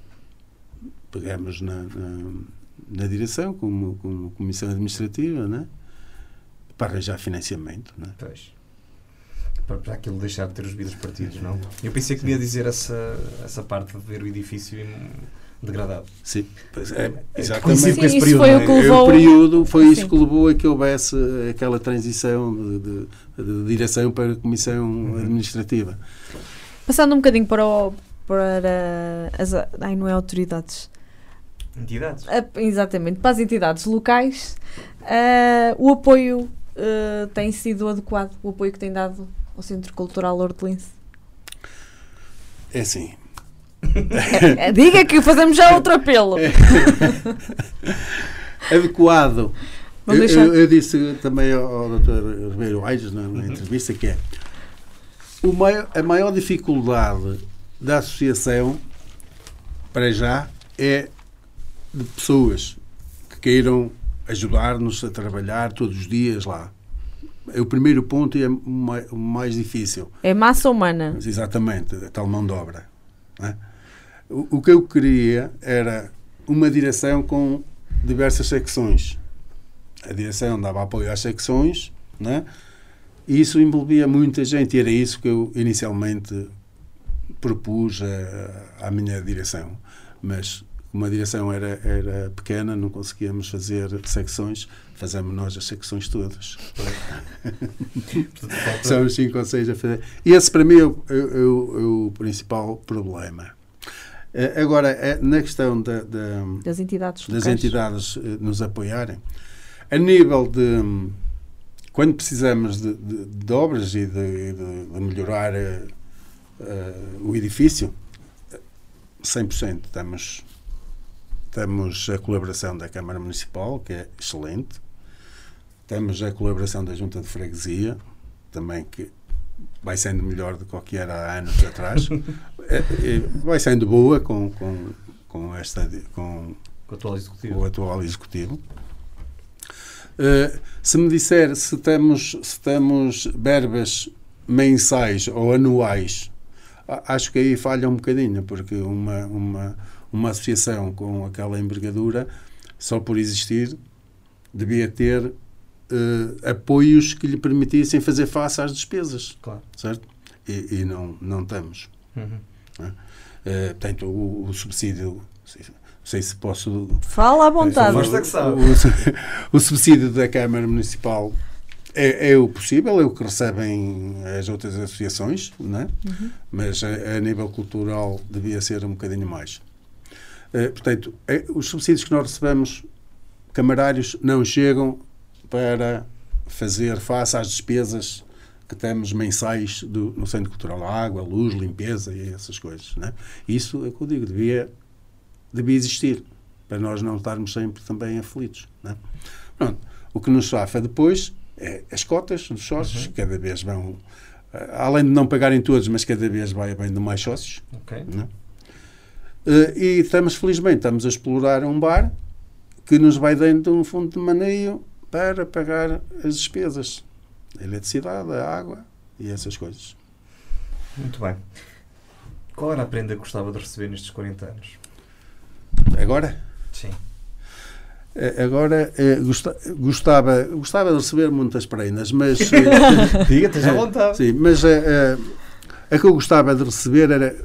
pegamos na, na, na direção, como, como comissão administrativa, né? para arranjar financiamento. Né? Pois. Para, para aquilo deixar de ter os vidros partidos, não? Eu pensei que ia dizer essa, essa parte de ver o edifício em- degradado. Sim, pois é, É, exatamente. Sim, com esse período, foi o é? que É, levou- o período foi isso Sim. que levou a que houvesse aquela transição de, de- de direção para a comissão Uhum. administrativa. Passando um bocadinho para, o, para as. Ai, não é autoridades. Entidades. A- exatamente, para as entidades locais, ah, o apoio ah, tem sido adequado, o apoio que tem dado ao Centro Cultural Hortelense. É assim, Diga que fazemos já outro apelo. (laughs) adequado. Eu, eu- eu disse também ao, ao Dr. Ribeiro Aires na, na Uhum. entrevista que é o maior- a maior dificuldade da associação, para já, é de pessoas que queiram ajudar-nos a trabalhar todos os dias lá. É o primeiro ponto e é o mai- o mais difícil. É massa humana. Mas, Exatamente, a tal mão de obra. não é? O, o que eu queria era uma direção com diversas secções. A direção dava apoio às secções, não é? e isso envolvia muita gente, e era isso que eu inicialmente propus a- à minha direção. Mas como a direção era, era pequena, não conseguíamos fazer secções, fazemos nós as secções todas. Portanto, (laughs) falta- São os cinco ou seis a fazer. E esse, para mim, é o, é o- é o principal problema. Eh, Agora, eh, na questão da- da- Das entidades das locais. entidades eh, nos apoiarem, a nível de. Quando precisamos de, de- de obras e de, de- de melhorar eh, eh, o edifício, eh, 100%. Temos, temos a colaboração da Câmara Municipal, que é excelente. Temos a colaboração da Junta de Freguesia, também que vai sendo melhor do que o que era há anos atrás. (laughs) É, é, vai sendo boa com, com, com, esta, com, Com o atual executivo. o atual executivo. Eh, se me disser se temos, se temos verbas mensais ou anuais, acho que aí falha um bocadinho, porque uma, uma, uma associação com aquela envergadura, só por existir, devia ter eh, apoios que lhe permitissem fazer face às despesas, Claro. certo? E, e não, não temos. Uhum. Eh, portanto, o, o subsídio, não sei, se posso Fala à vontade. Que sabe. o, o subsídio da Câmara Municipal é, é o possível, é o que recebem as outras associações, não é? mas a, a nível cultural devia ser um bocadinho mais. Eh, portanto, é- os subsídios que nós recebemos camarários não chegam para fazer face às despesas que temos mensais do, no Centro Cultural, água, luz, limpeza e essas coisas. Não é? Isso é o que eu digo, devia, devia existir, para nós não estarmos sempre também aflitos. Não é? Pronto, o que nos safa depois é as cotas dos sócios, que cada vez vão, eh, além de não pagarem todos, mas cada vez vai havendo mais sócios. Ok. né? Eh, e estamos, felizmente, estamos a explorar um bar que nos vai dando um fundo de maneio para pagar as despesas. A eletricidade, a água e essas coisas. Muito bem. Qual era a prenda que gostava de receber nestes 40 anos? Agora, Sim. eh, agora eh, gosta- gostava, gostava de receber muitas prendas, mas... (laughs) eh, Diga, esteja à vontade. Sim, mas eh, eh, a que eu gostava de receber era.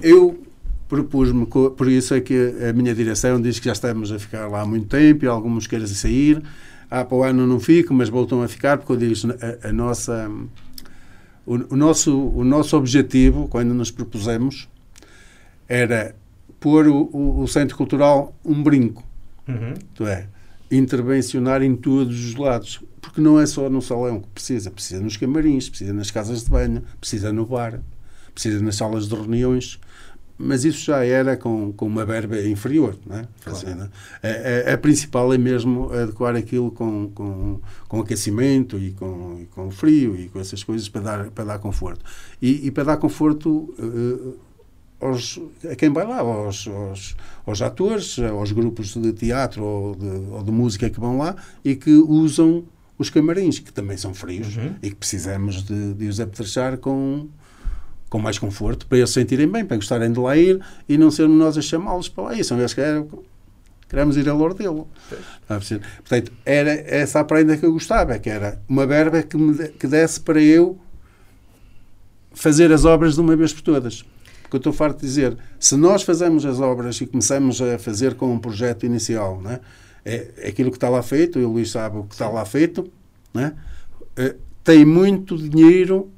Eu propus-me, por isso é que a minha direção diz que já estamos a ficar lá há muito tempo e alguns querem sair. Ah, para o ano não fico, mas voltam a ficar, porque eu digo a, a nossa. O, o nosso, o nosso objetivo, quando nos propusemos, era pôr o, o, o Centro Cultural um brinco. Uhum. Isto é, intervencionar em todos os lados. Porque não é só no salão que precisa, precisa nos camarins, precisa nas casas de banho, precisa no bar, precisa nas salas de reuniões. Mas isso já era com, com uma verba inferior. Não é? Fazer, não é? A, a- a principal é mesmo adequar aquilo com, com, com aquecimento e com, e com frio e com essas coisas para dar, para dar conforto. E, e para dar conforto eh, aos, a quem vai lá, aos, aos, aos atores, aos grupos de teatro ou de, ou de música que vão lá e que usam os camarins, que também são frios Uhum. e que precisamos de, de os apetrechar com, com mais conforto, para eles se sentirem bem, para gostarem de lá ir e não sermos nós a chamá-los para lá. E são eles que querem- queremos ir a Lordelo. Portanto, era essa a prenda que eu gostava, que era uma verba que, me, que desse para eu fazer as obras de uma vez por todas. Porque eu estou farto de dizer, se nós fazemos as obras e começamos a fazer com um projeto inicial, né, é, é aquilo que está lá feito, e o Luís sabe o que está lá feito, né, eh, tem muito dinheiro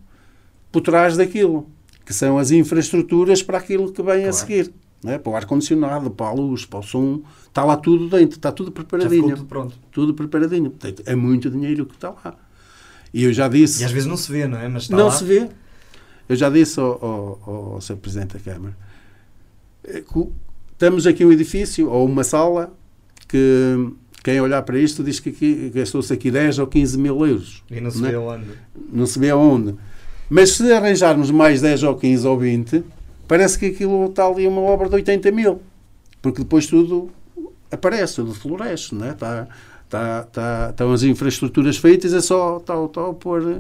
por trás daquilo, que são as infraestruturas para aquilo que vem a Claro. seguir. Né, para o ar-condicionado, para a luz, para o som, está lá tudo dentro, está tudo preparadinho tudo pronto. tudo preparadinho. Portanto, é muito dinheiro que está lá. E eu já disse. E às vezes não se vê, não é? Mas está não lá. se vê. Eu já disse ao, ao, ao Sr. Presidente da Câmara. eh, que Temos aqui um edifício ou uma sala que quem olhar para isto diz que aqui gastou-se aqui 10 ou 15 mil euros. E não se Não é? vê onde. Não se vê aonde. Mas se arranjarmos mais 10 ou 15 ou 20, parece que aquilo está ali uma obra de 80 mil. Porque depois tudo aparece, tudo floresce, não é? Está, está, está, estão as infraestruturas feitas, é só tal, tal, pôr,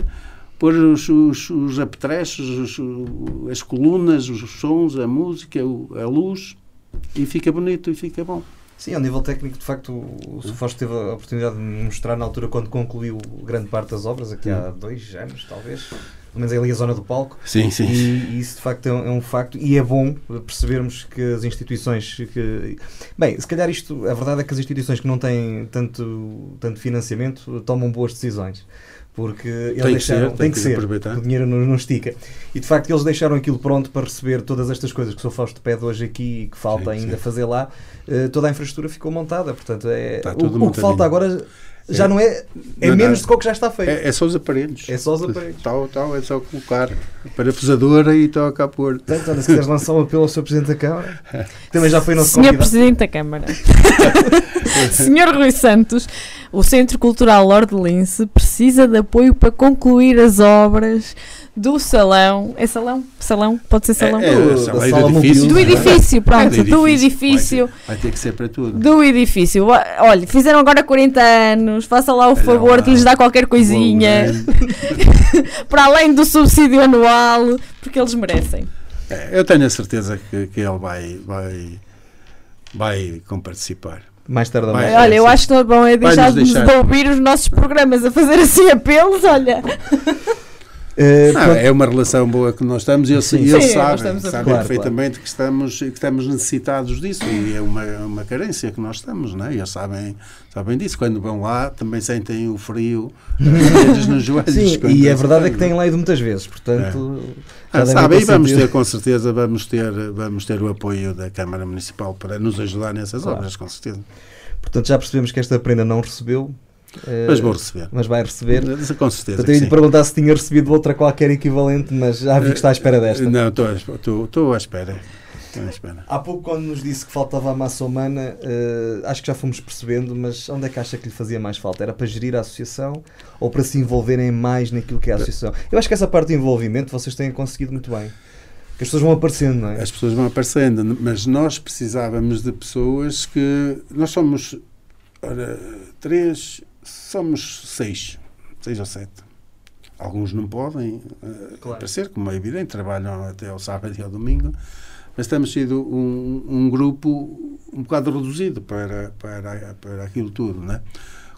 pôr os, os, os apetrechos, os- as colunas, os sons, a música, a luz, e fica bonito e fica bom. Sim, ao nível técnico, de facto, o. Fausto teve a oportunidade de mostrar na altura quando concluiu grande parte das obras, aqui há dois anos, talvez. Pelo menos ali a zona do palco. Sim, sim. E isso de facto é um, é um facto e é bom percebermos que as instituições que bem, se calhar isto, a verdade é que as instituições que não têm tanto, tanto financiamento tomam boas decisões. Porque eles Tem que deixaram, ser, tem que ser, aproveitar. o dinheiro não, não estica. E de facto eles deixaram aquilo pronto para receber todas estas coisas que o Sr. Fausto pede hoje aqui e que falta Sim, ainda sim. fazer lá. Eh, toda a infraestrutura ficou montada, portanto é, Está o, o que falta agora já É. não é, é Não, menos não. do que o que já está feito. É, é só os aparelhos. É só os aparelhos. Tal, tal, é só colocar a parafusadora e toca a pôr. Portanto, olha, se quiseres lançar um apelo ao Sr. Presidente da Câmara, (laughs) também já foi nosso Senhor convidado. Presidente da Câmara. (laughs) Senhor Rui Santos, o Centro Cultural Lordelense precisa de apoio para concluir as obras do salão. É salão? Salão? Pode ser salão? É, é, Do- a sala da do edifício. Do edifício, pronto, É, do edifício. Vai ter, vai ter que ser para tudo. Do edifício. Olha, fizeram agora 40 anos, faça lá o Olha favor lá. de lhes dar qualquer coisinha, Bom, (laughs) para além do subsídio anual, porque eles merecem. é, Eu tenho a certeza que, que ele vai, vai, vai comparticipar. Mais tarde ou mais É, olha, eu acho que não é bom é deixar-nos de deixar. ouvir os nossos programas a fazer assim apelos, olha. (laughs) Eh, Não, é uma relação boa que nós estamos e eles, Sim. eles Sim, sabem, sabem Claro, perfeitamente Que, estamos, que estamos necessitados disso e é uma, uma carência que nós estamos, não é? E eles sabem, sabem disso. Quando vão lá também sentem o frio (laughs) eles nos joelhos. Sim, e a eles verdade é que têm lá ido muitas vezes, portanto. já Ah, sabe, e vamos ter, com certeza, vamos ter, vamos ter o apoio da Câmara Municipal para nos ajudar nessas Claro. obras, com certeza. Portanto, já percebemos que esta prenda não recebeu. Eh, Mas vou receber. mas vai receber. Com certeza. Eu lhe sim. perguntar se tinha recebido outra qualquer equivalente, mas já vi que está à espera desta. Não, estou, à espera. Há pouco, quando nos disse que faltava a massa humana, eh, acho que já fomos percebendo, mas onde é que acha que lhe fazia mais falta? Era para gerir a associação ou para se envolverem mais naquilo que é a associação? Eu acho que essa parte de envolvimento vocês têm conseguido muito bem. Que as pessoas vão aparecendo, não é? As pessoas vão aparecendo, mas nós precisávamos de pessoas que. Nós somos. Ora, três. Somos seis. Seis ou sete. Alguns não podem eh, Claro. aparecer, como é evidente, trabalham até ao sábado e ao domingo, mas temos sido um, um grupo um bocado reduzido para, para, para aquilo tudo. Né?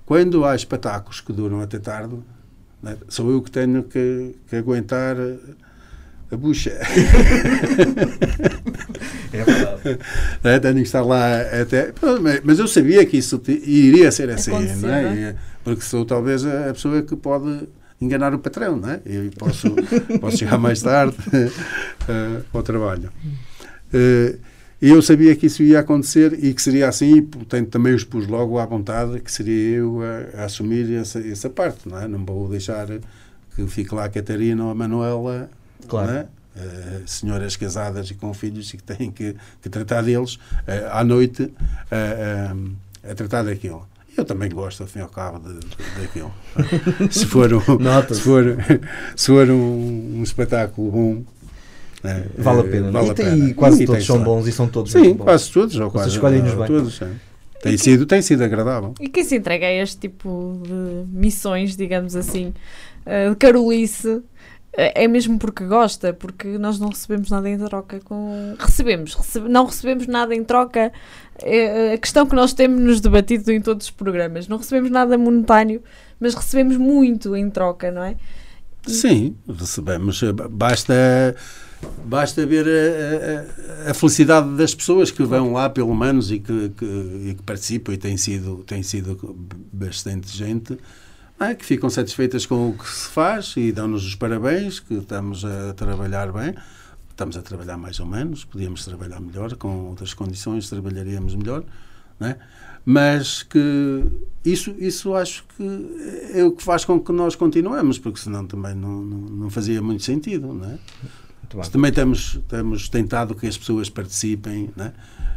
Quando há espetáculos que duram até tarde, né, sou eu que tenho que, que aguentar a, bucha. (laughs) É verdade. Tenho que estar lá até. Mas- eu sabia que isso iria ser assim, Acontecer, não é? não E- Porque sou talvez a pessoa que pode enganar o patrão, não é? Eu posso, (laughs) posso chegar mais tarde (laughs) eh, ao trabalho. E eu sabia que isso ia acontecer e que seria assim, e portanto também os pus logo à vontade que seria eu a, a assumir essa, essa parte, não é? Não vou deixar que fique lá a Catarina ou a Manuela, Claro. não é? Eh, senhoras casadas e com filhos e que têm que, que tratar deles eh, à noite eh, a tratar daquilo. Eu também gosto, ao fim e ao cabo, de, de- daquilo. se for um, se for, se for um, um espetáculo bom, Vale a pena. vale e, a tem- pena. quase E todos são bons e são todos Sim, bons. quase todos, ou quase escolhem-nos bem. todos. sim. Tem sido, tem sido agradável. E quem se entrega a este tipo de missões, digamos assim, de carolice, é mesmo porque gosta, porque nós não recebemos nada em troca com. Recebemos, recebe- não recebemos nada em troca. É a questão que nós temos nos debatido em todos os programas. Não recebemos nada monetário, mas recebemos muito em troca, não é? Sim, recebemos. eh, Basta, basta ver a, a- a felicidade das pessoas que vão lá, pelo menos, e que, que- e que participam, e tem sido, tem sido bastante gente, é? que ficam satisfeitas com o que se faz e dão-nos os parabéns, que estamos a trabalhar bem. Estamos a trabalhar mais ou menos, podíamos trabalhar melhor, com outras condições trabalharíamos melhor, não é? mas que isso, isso acho que é o que faz com que nós continuemos, porque senão também não, não, não fazia muito sentido. Não é? Muito também temos, temos tentado que as pessoas participem, não é?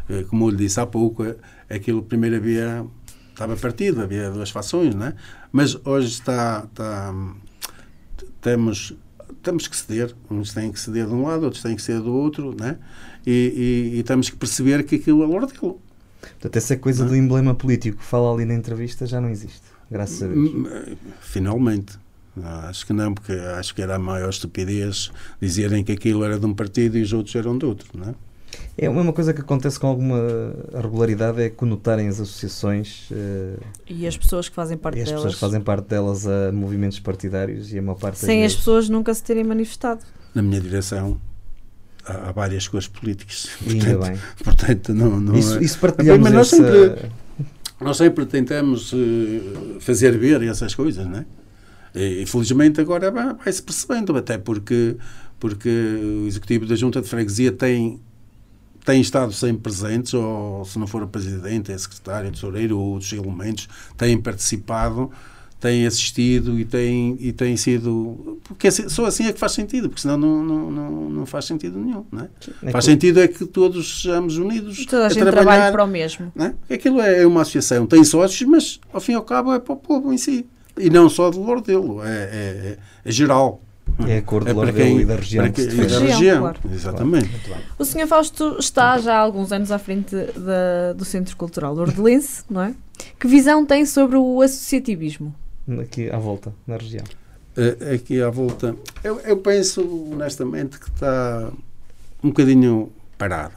Eh, como eu lhe disse há pouco, eh, aquilo primeiro havia, estava partido, havia duas fações, não é? Mas hoje está, está temos, temos que ceder, uns têm que ceder de um lado, outros têm que ceder do outro, não é? e, e, e temos que perceber que aquilo é lordelo. Portanto, essa coisa Não do emblema político que fala ali na entrevista já não existe. Graças a Deus. Hum, eh, Finalmente. Acho que não, porque acho que era a maior estupidez dizerem que aquilo era de um partido e os outros eram de outro, não é? É uma coisa que acontece com alguma regularidade é conotarem as associações eh, E as pessoas que fazem parte e as delas. pessoas que fazem parte delas a movimentos partidários e a maior parte Sem as pessoas nunca se terem manifestado. Na minha direção há, há várias cores políticas. Ainda (laughs) Portanto, bem. portanto não, não Isso, é- isso partilhamos Mas nós essa- sempre- Nós sempre tentamos eh, fazer ver essas coisas, não é? E, felizmente agora vai- vai-se percebendo, até porque, porque o Executivo da Junta de Freguesia tem, tem estado sempre presentes, ou se não for o Presidente, é Secretário, Tesoureiro ou outros elementos, têm participado, têm assistido e têm, e têm sido. Porque assim- só assim é que faz sentido, porque senão não, não, não, não faz sentido nenhum, não é? É Faz que- sentido é que todos sejamos unidos Toda a a gente trabalhar trabalha para o mesmo. é? Aquilo é uma associação, tem sócios, mas ao fim e ao cabo é para o povo em si. E não só de Lordelo, é, é, é, é geral. É a cor de É para Lordelo quem- e da região para que se quem- defende. da Região, claro. exatamente. Bem. O Sr. Fausto está já há alguns anos à frente da- do Centro Cultural Ordelense, (laughs) não é? Que visão tem sobre o associativismo? Aqui à volta, na região. Eh, Aqui à volta, eu, eu penso honestamente que está um bocadinho parado.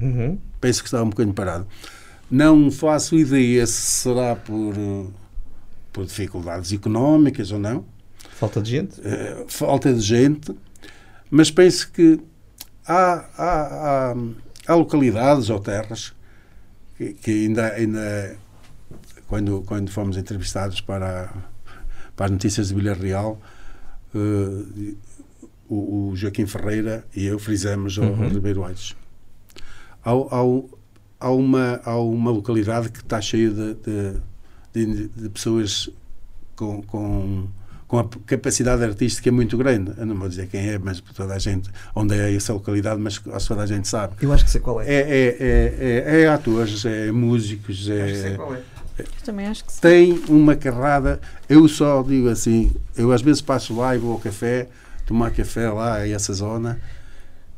Uhum. Penso que está um bocadinho parado. Não faço ideia se será por, eh, por dificuldades económicas ou não. Falta de gente? eh, falta de gente, mas penso que há, há, há, há localidades ou terras que, que ainda, ainda quando, quando fomos entrevistados para, para as notícias de Vila Real, eh, o, o Joaquim Ferreira e eu frisamos ao, Uhum. Ribeiro Aires. Há, há, há, uma, há uma localidade que está cheia de, de, de, de pessoas com, com, com a capacidade artística muito grande. Eu não vou dizer quem é, mas toda a gente, onde é essa localidade, mas toda a gente sabe. Eu acho que sei qual é. É, é, é, é, é atores, é músicos, Acho que sei é, qual é. Eu também acho que sim. tem uma carrada. Eu só digo assim, eu às vezes passo lá e vou ao café, tomar café lá a essa zona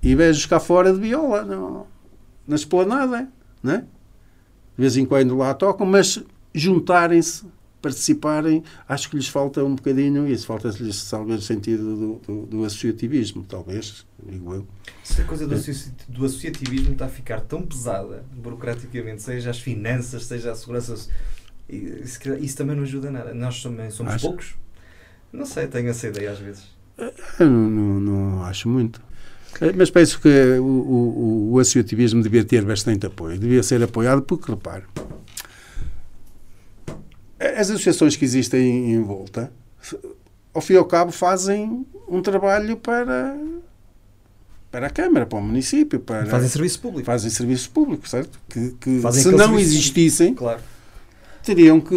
e vejo cá fora de viola no, na esplanada, né? De vez em quando lá tocam, mas juntarem-se, participarem, acho que lhes falta um bocadinho isso, falta-lhes talvez o sentido do, do, do associativismo, talvez, digo eu. Se a coisa do, do associativismo está a ficar tão pesada, burocraticamente, seja as finanças, seja a segurança, isso também não ajuda nada. Nós também somos Acha? poucos. Não sei, tenho essa ideia às vezes. Eu não, não, não acho muito. Eh, Mas penso que o, o, o associativismo devia ter bastante apoio. Devia ser apoiado porque, repare, as associações que existem em volta, ao fim e ao cabo, fazem um trabalho para, para a Câmara, para o município, para, Fazem serviço público. fazem serviço público, certo? Que, que se não existissem, Claro. teriam que,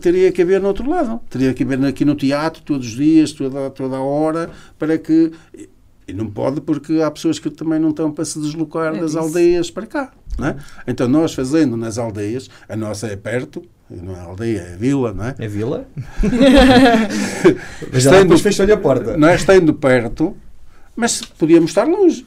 teria que haver no outro lado. Teria que haver aqui no teatro, todos os dias, toda, toda a hora, para que. E não pode porque há pessoas que também não estão para se deslocar É das disso. aldeias para cá. Não é? Então, nós fazendo nas aldeias, a nossa é perto, não é aldeia, é vila, não é? É vila? (laughs) Estando- fechou-lhe a porta. Não é estando perto, mas podíamos estar longe.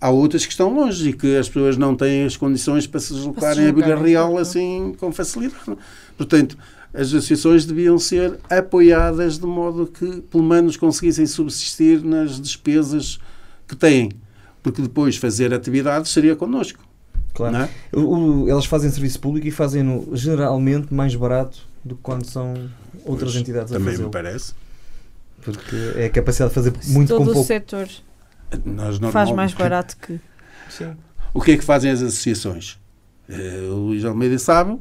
Há outras que estão longe e que as pessoas não têm as condições para se deslocarem a Vila Real assim com facilidade. Portanto, as associações deviam ser apoiadas de modo que pelo menos conseguissem subsistir nas despesas que têm. Porque depois fazer atividades seria connosco. Claro. Não é? O- o- elas fazem serviço público e fazem-no geralmente mais barato do que quando são outras Pois, entidades a Também me parece. Porque é a capacidade de fazer muito Todo com o pouco. setor Nós faz normal- mais barato que. Sim. (laughs) O que é que fazem as associações? Eh, o Luís Almeida sabe,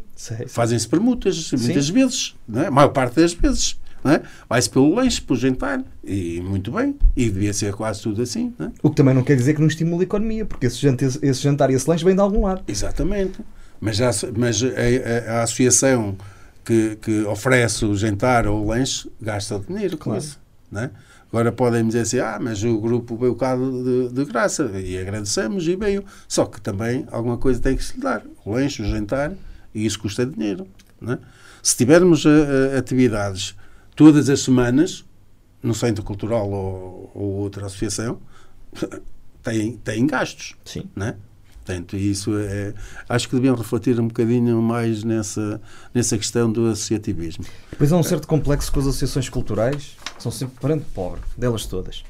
fazem-se permutas, muitas vezes, não é? a maior parte das vezes. é? Vai-se pelo lanche, pelo jantar, e muito bem, e devia ser quase tudo assim. É? O que também não quer dizer que não estimule a economia, porque esse jantar, esse jantar e esse lanche vem de algum lado. Exatamente. Mas, já, mas a, a- a associação que, que oferece o jantar ou o lanche gasta dinheiro com Claro. isso. Não é? Agora podem dizer assim, ah, mas o grupo veio cá de, de graça, e agradecemos e veio. Só que também alguma coisa tem que se lhe dar. O lanche, o jantar, e isso custa dinheiro. É? Se tivermos eh, eh, atividades todas as semanas, no Centro Cultural ou, ou outra associação, (laughs) tem, tem gastos Sim. né? Portanto, isso é, acho que deviam refletir um bocadinho mais nessa, nessa questão do associativismo. Depois há um certo complexo com as associações culturais, que são sempre parente pobre, delas todas.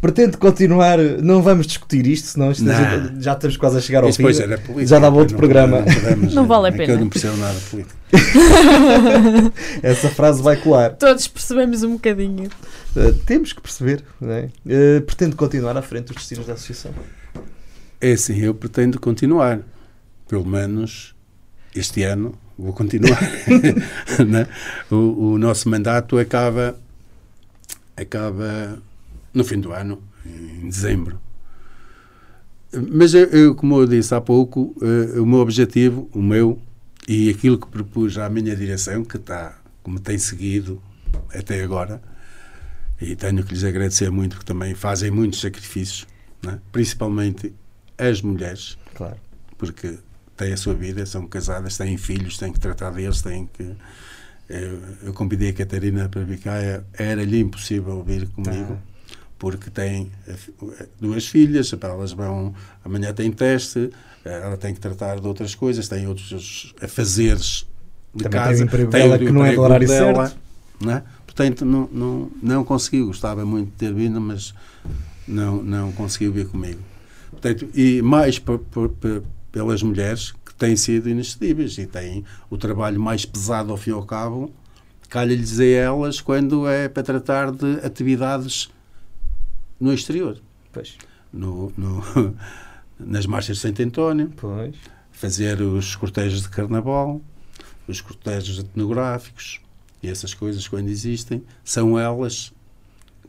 Pretendo continuar, não vamos discutir isto, senão isto Não. já, estamos quase a chegar ao Isso fim. depois era política. Já dava outro não programa. podemos- (laughs) Não vale a é que pena. Eu não percebo nada de política. (laughs) Essa frase vai colar. Todos percebemos um bocadinho. Uh, temos que perceber, não é? Uh, pretendo continuar à frente dos destinos da associação. É assim, eu pretendo continuar. Pelo menos este ano vou continuar. (laughs) né? o, o nosso mandato acaba, acaba no fim do ano, em dezembro. Mas, eu, eu, como eu disse há pouco, eh, o meu objetivo, o meu, e aquilo que propus à minha direção, que está, como tem seguido até agora, e tenho que lhes agradecer muito, porque também fazem muitos sacrifícios, né? principalmente as mulheres, Claro. porque têm a sua vida, são casadas, têm filhos, têm que tratar deles, têm que. Eu, eu convidei a Catarina para vir cá, é- era-lhe impossível vir comigo, porque tem fi- duas filhas, elas vão. Amanhã tem teste, ela tem que tratar de outras coisas, tem outros afazeres de Também tem casa, emprego tem dela o que não é do horário dela, certo. não é? Portanto, não, não, não consegui, gostava muito de ter vindo, mas não, não conseguiu vir comigo. Portanto, e mais pelas mulheres que têm sido inexcedíveis e têm o trabalho mais pesado ao fim e ao cabo, calha-lhes a elas quando é para tratar de atividades no exterior. Pois. No, no- (laughs) nas marchas de Santo António, Pois. fazer os cortejos de carnaval, os cortejos etnográficos e essas coisas quando existem, são elas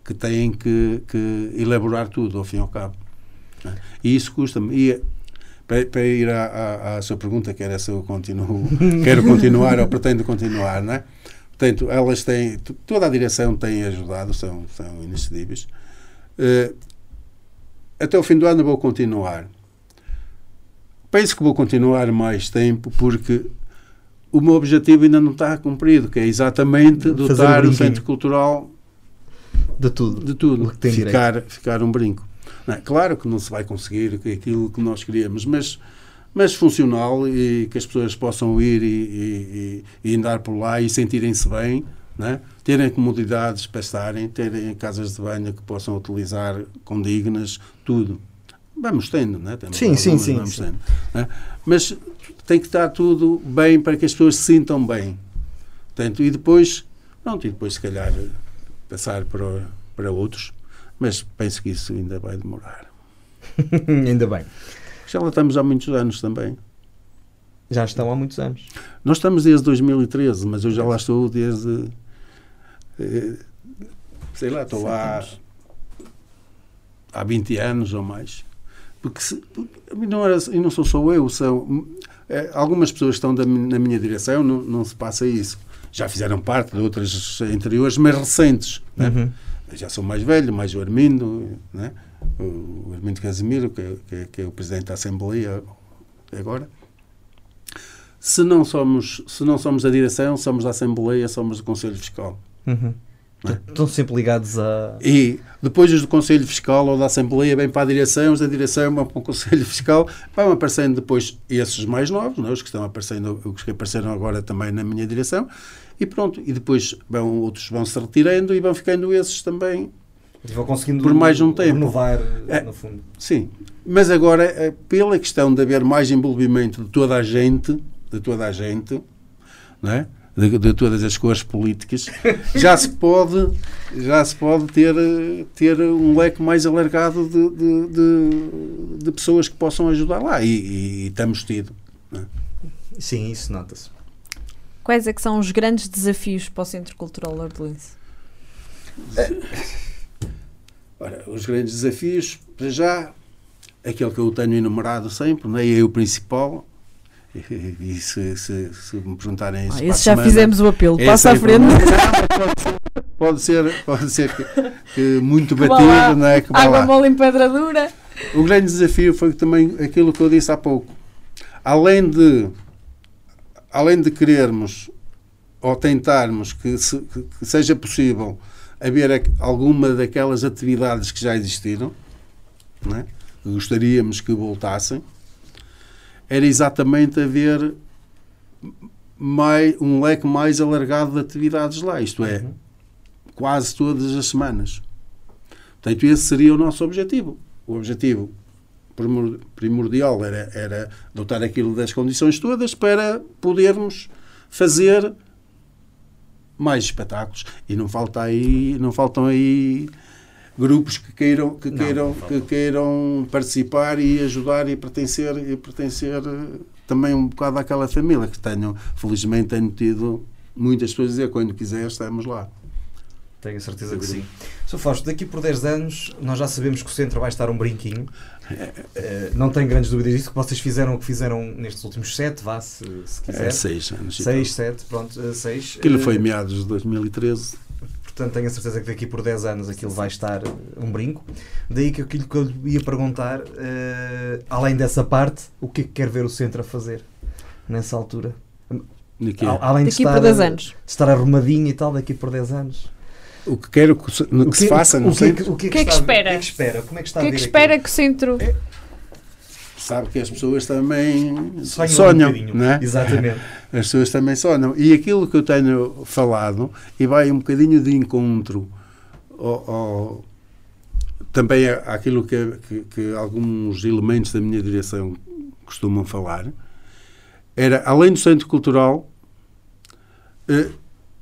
que têm que, que elaborar tudo ao fim e ao cabo. É? E isso custa-me. E para, para ir à, à, à sua pergunta, que era se eu continuo, (laughs) quero continuar ou pretendo continuar, não é? Portanto, elas têm, toda a direção tem ajudado, são, são inexcedíveis. Uh, até o fim do ano vou continuar. Penso que vou continuar mais tempo porque o meu objetivo ainda não está cumprido, que é exatamente dotar um o Centro Cultural de tudo. De tudo. Ficar, ficar um brinco. Não, é? claro que não se vai conseguir aquilo que nós queríamos, mas, mas funcional e que as pessoas possam ir e, e, e andar por lá e sentirem-se bem, é? terem comodidades para estarem, terem casas de banho que possam utilizar condignas, tudo. Vamos tendo, não é? Temos sim, sim, sim. Vamos sim. Tendo, é? Mas tem que estar tudo bem para que as pessoas se sintam bem. Portanto, e depois, pronto, e depois se calhar passar para, para outros, mas penso que isso ainda vai demorar. (laughs) ainda bem. Já lá estamos há muitos anos também. Já estão há muitos anos. Nós estamos desde 2013, mas eu já lá estou desde. Eh, sei lá, estou lá há 20 anos ou mais. Porque, se, não, era, e não sou só eu, são é, algumas pessoas que estão da, na minha direção, não, não se passa isso já fizeram parte de outras anteriores, mas recentes. Né? Já sou mais velho, mais o Armindo, né? o Armindo Casimiro, que, que, que, é o presidente da Assembleia agora. Se não, somos, se não somos a direção, somos da Assembleia, somos do Conselho Fiscal. Uhum. É? Estão sempre ligados a. E depois os do Conselho Fiscal ou da Assembleia vêm para a direção, os da direção vão para o Conselho Fiscal, vão aparecendo depois esses mais novos, não é? os que estão aparecendo, os que apareceram agora também na minha direção, e pronto. E depois vão, outros vão se retirando e vão ficando esses também. E vão conseguindo por mais um tempo. renovar, é, no fundo. Sim. Mas agora, é, pela questão de haver mais envolvimento de toda a gente, de toda a gente, não é? De, de, todas as cores políticas, (laughs) já se pode, já se pode ter, ter um leque mais alargado de, de, de, de pessoas que possam ajudar lá. E, e, e estamos tido. É? Sim, isso nota-se. Quais é que são os grandes desafios para o Centro Cultural Lordelense? Ora, os grandes desafios, para já, aquele que eu tenho enumerado sempre, não é? é o principal. E, (laughs) e se, se, se, me perguntarem isso. Ah, esse já semana, fizemos o apelo, passa à frente. Pode ser, pode ser que, que muito (laughs) batido, não é? Que água mole em pedra dura. O grande desafio foi também aquilo que eu disse há pouco. Além de além de querermos ou tentarmos que, se, que seja possível haver alguma daquelas atividades que já existiram, é? gostaríamos que voltassem, era exatamente haver mais, um leque mais alargado de atividades lá, isto é, uhum. quase todas as semanas. Portanto, esse seria o nosso objetivo. O objetivo primordial era, era dotar aquilo das condições todas para podermos fazer mais espetáculos e não falta aí não faltam aí grupos que queiram que queiram não, que queiram participar e ajudar e pertencer e pertencer eh, também um bocado àquela família que tenho felizmente tenho tido muitas pessoas a dizer quando quiser estamos lá tenho a certeza que sim. Sr. Fausto, daqui por 10 anos nós já sabemos que o centro vai estar um brinquinho. Uh, não tenho grandes dúvidas disso, que vocês fizeram o que fizeram nestes últimos 7, vá, se, se quiser. É, 6 anos. 6, 7, pronto, 6. Aquilo foi meados de 2013. Portanto, tenho a certeza que daqui por 10 anos aquilo vai estar um brinco. Daí que aquilo que eu ia perguntar, uh, além dessa parte, o que é que quer ver o centro a fazer nessa altura? Daqui, além de daqui estar, por 10 anos. estar arrumadinho e tal, daqui por 10 anos o que quero que, se, que, que se faça, não sei. O que, o que, é que, espera? O que é que espera? Como é que está o que é que espera que o centro. É, sabe que as pessoas também sonham, sonham um não é? Exatamente. (laughs) As pessoas também sonham. E aquilo que eu tenho falado, e vai um bocadinho de encontro ao, ao, também àquilo que, que, que, alguns elementos da minha direção costumam falar, era, além do centro cultural, eh,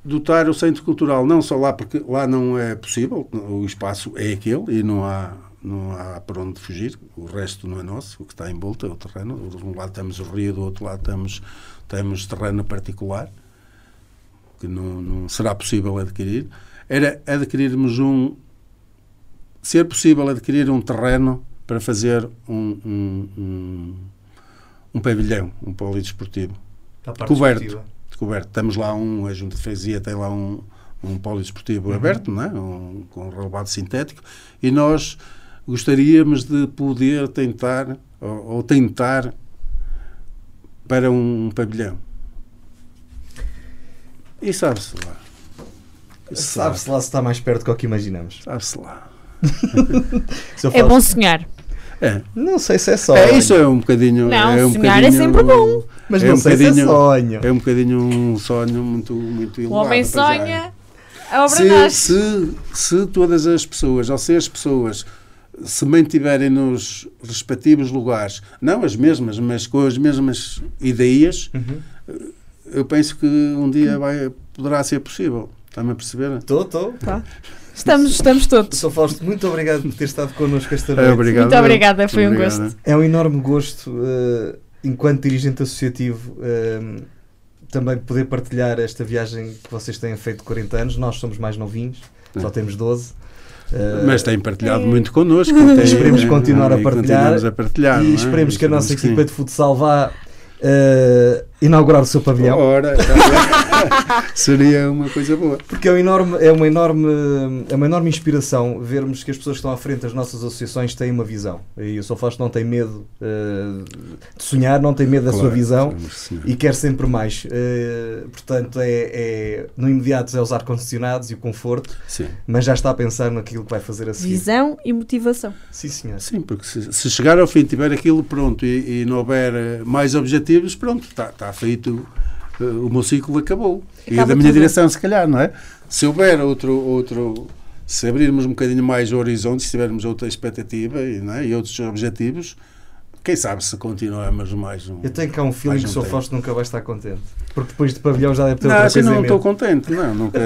dotar o centro cultural não só lá porque lá não é possível o espaço é aquele e não há não há para onde fugir. O resto não é nosso o que está em volta é o terreno. De um lado temos o rio do outro lado temos temos terreno particular que não, não será possível adquirir. Era adquirirmos um ser possível adquirir um terreno para fazer um um, um, um pavilhão um polidesportivo. Coberto descoberto. Temos lá um, a Junta de Freguesia tem lá um, um polidesportivo aberto, não é? um, com relevado sintético, e nós gostaríamos de poder tentar, ou, ou tentar, para um pavilhão. E sabe-se lá. Sabe-se lá se está mais perto do que o que imaginamos. Sabe-se lá. (laughs) É bom sonhar. É. Não sei se é só. É, isso é um bocadinho. Não, é um sonhar é sempre bom. Mas é não um sei se é bocadinho- sonho. É um bocadinho um sonho muito, muito O elevado. homem já. sonha, a obra Se, nasce. se, se todas as pessoas, ou se as pessoas se mantiverem nos respectivos lugares, não as mesmas, mas com as mesmas ideias, Uhum. eu penso que um dia vai, poderá ser possível. Está-me a perceber? Estou, estou. Tá. Estamos, estamos todos. Sr. Fausto, muito obrigado por ter estado connosco esta É, noite. obrigado. Muito obrigada, foi um Obrigado. gosto. É um enorme gosto, eh, enquanto dirigente associativo, eh, também poder partilhar esta viagem que vocês têm feito de 40 anos. Nós somos mais novinhos, só É. temos 12. Eh, Mas tem partilhado É. muito connosco. (laughs) tem- Esperemos continuar a partilhar. a partilhar. e é? esperemos que a nossa equipa de futsal vá eh, inaugurar o seu pavilhão. Ora, tá bem. (laughs) (laughs) seria uma coisa boa. Porque é, um enorme, é, uma enorme, é uma enorme inspiração vermos que as pessoas que estão à frente das nossas associações têm uma visão. E o Sr. Fausto não tem medo eh, de sonhar, não tem medo da sua Claro, visão sim, sim. e quer sempre mais. Eh, portanto, é, é- no imediato é os ar-condicionados e o conforto, Sim. mas já está a pensar naquilo que vai fazer a seguir. Visão e motivação. Sim, senhor. Sim, porque se, se chegar ao fim tiver aquilo pronto e, e não houver eh, mais objetivos, pronto, está está feito, o meu ciclo acabou. e Acaba da minha tudo. direção, se calhar, não é? Se houver outro, outro se abrirmos um bocadinho mais o horizonte, se tivermos outra expectativa e, não é? e outros objetivos, quem sabe se continuamos mais um. Eu tenho cá um feeling que o um. Fausto nunca vai estar contente. Porque depois de pavilhão já deve ter Não, assim não estou contente, não. Nunca,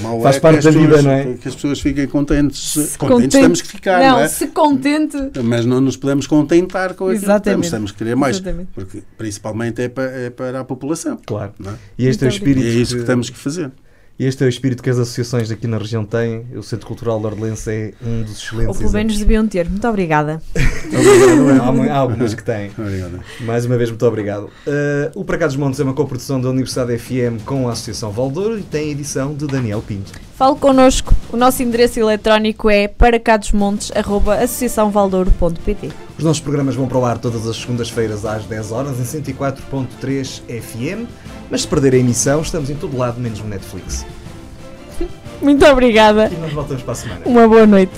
mal Faz é parte que da vida, pessoas- não é? Que as pessoas fiquem contentes. Se contentes contente- temos que ficar, não, não, é? se contente. Mas não nos podemos contentar com aquilo que Exatamente. temos, temos que querer mais. Exatamente. Porque principalmente é para, é para a população. Claro. Não é? E este é o Muito E espírito. é isso que temos que fazer. E este é o espírito que as associações aqui na região têm. O Centro Cultural Lordelense é um dos excelentes Ou pelo menos deviam ter. Muito obrigada. (laughs) há algumas que têm. Obrigado. Mais uma vez, muito obrigado. Uh, o Para Cá dos Montes é uma coprodução da Universidade FM com a Associação Valdouro e tem a edição de Daniel Pinto. Fale connosco. O nosso endereço eletrónico é paracadosmontes.associaçãovaldouro.pt Os nossos programas vão para o ar todas as segundas-feiras às 10 horas em 104.3 FM. Mas se perder a emissão, estamos em todo lado, menos no Netflix. Muito obrigada. E nós voltamos para a semana. Uma boa noite.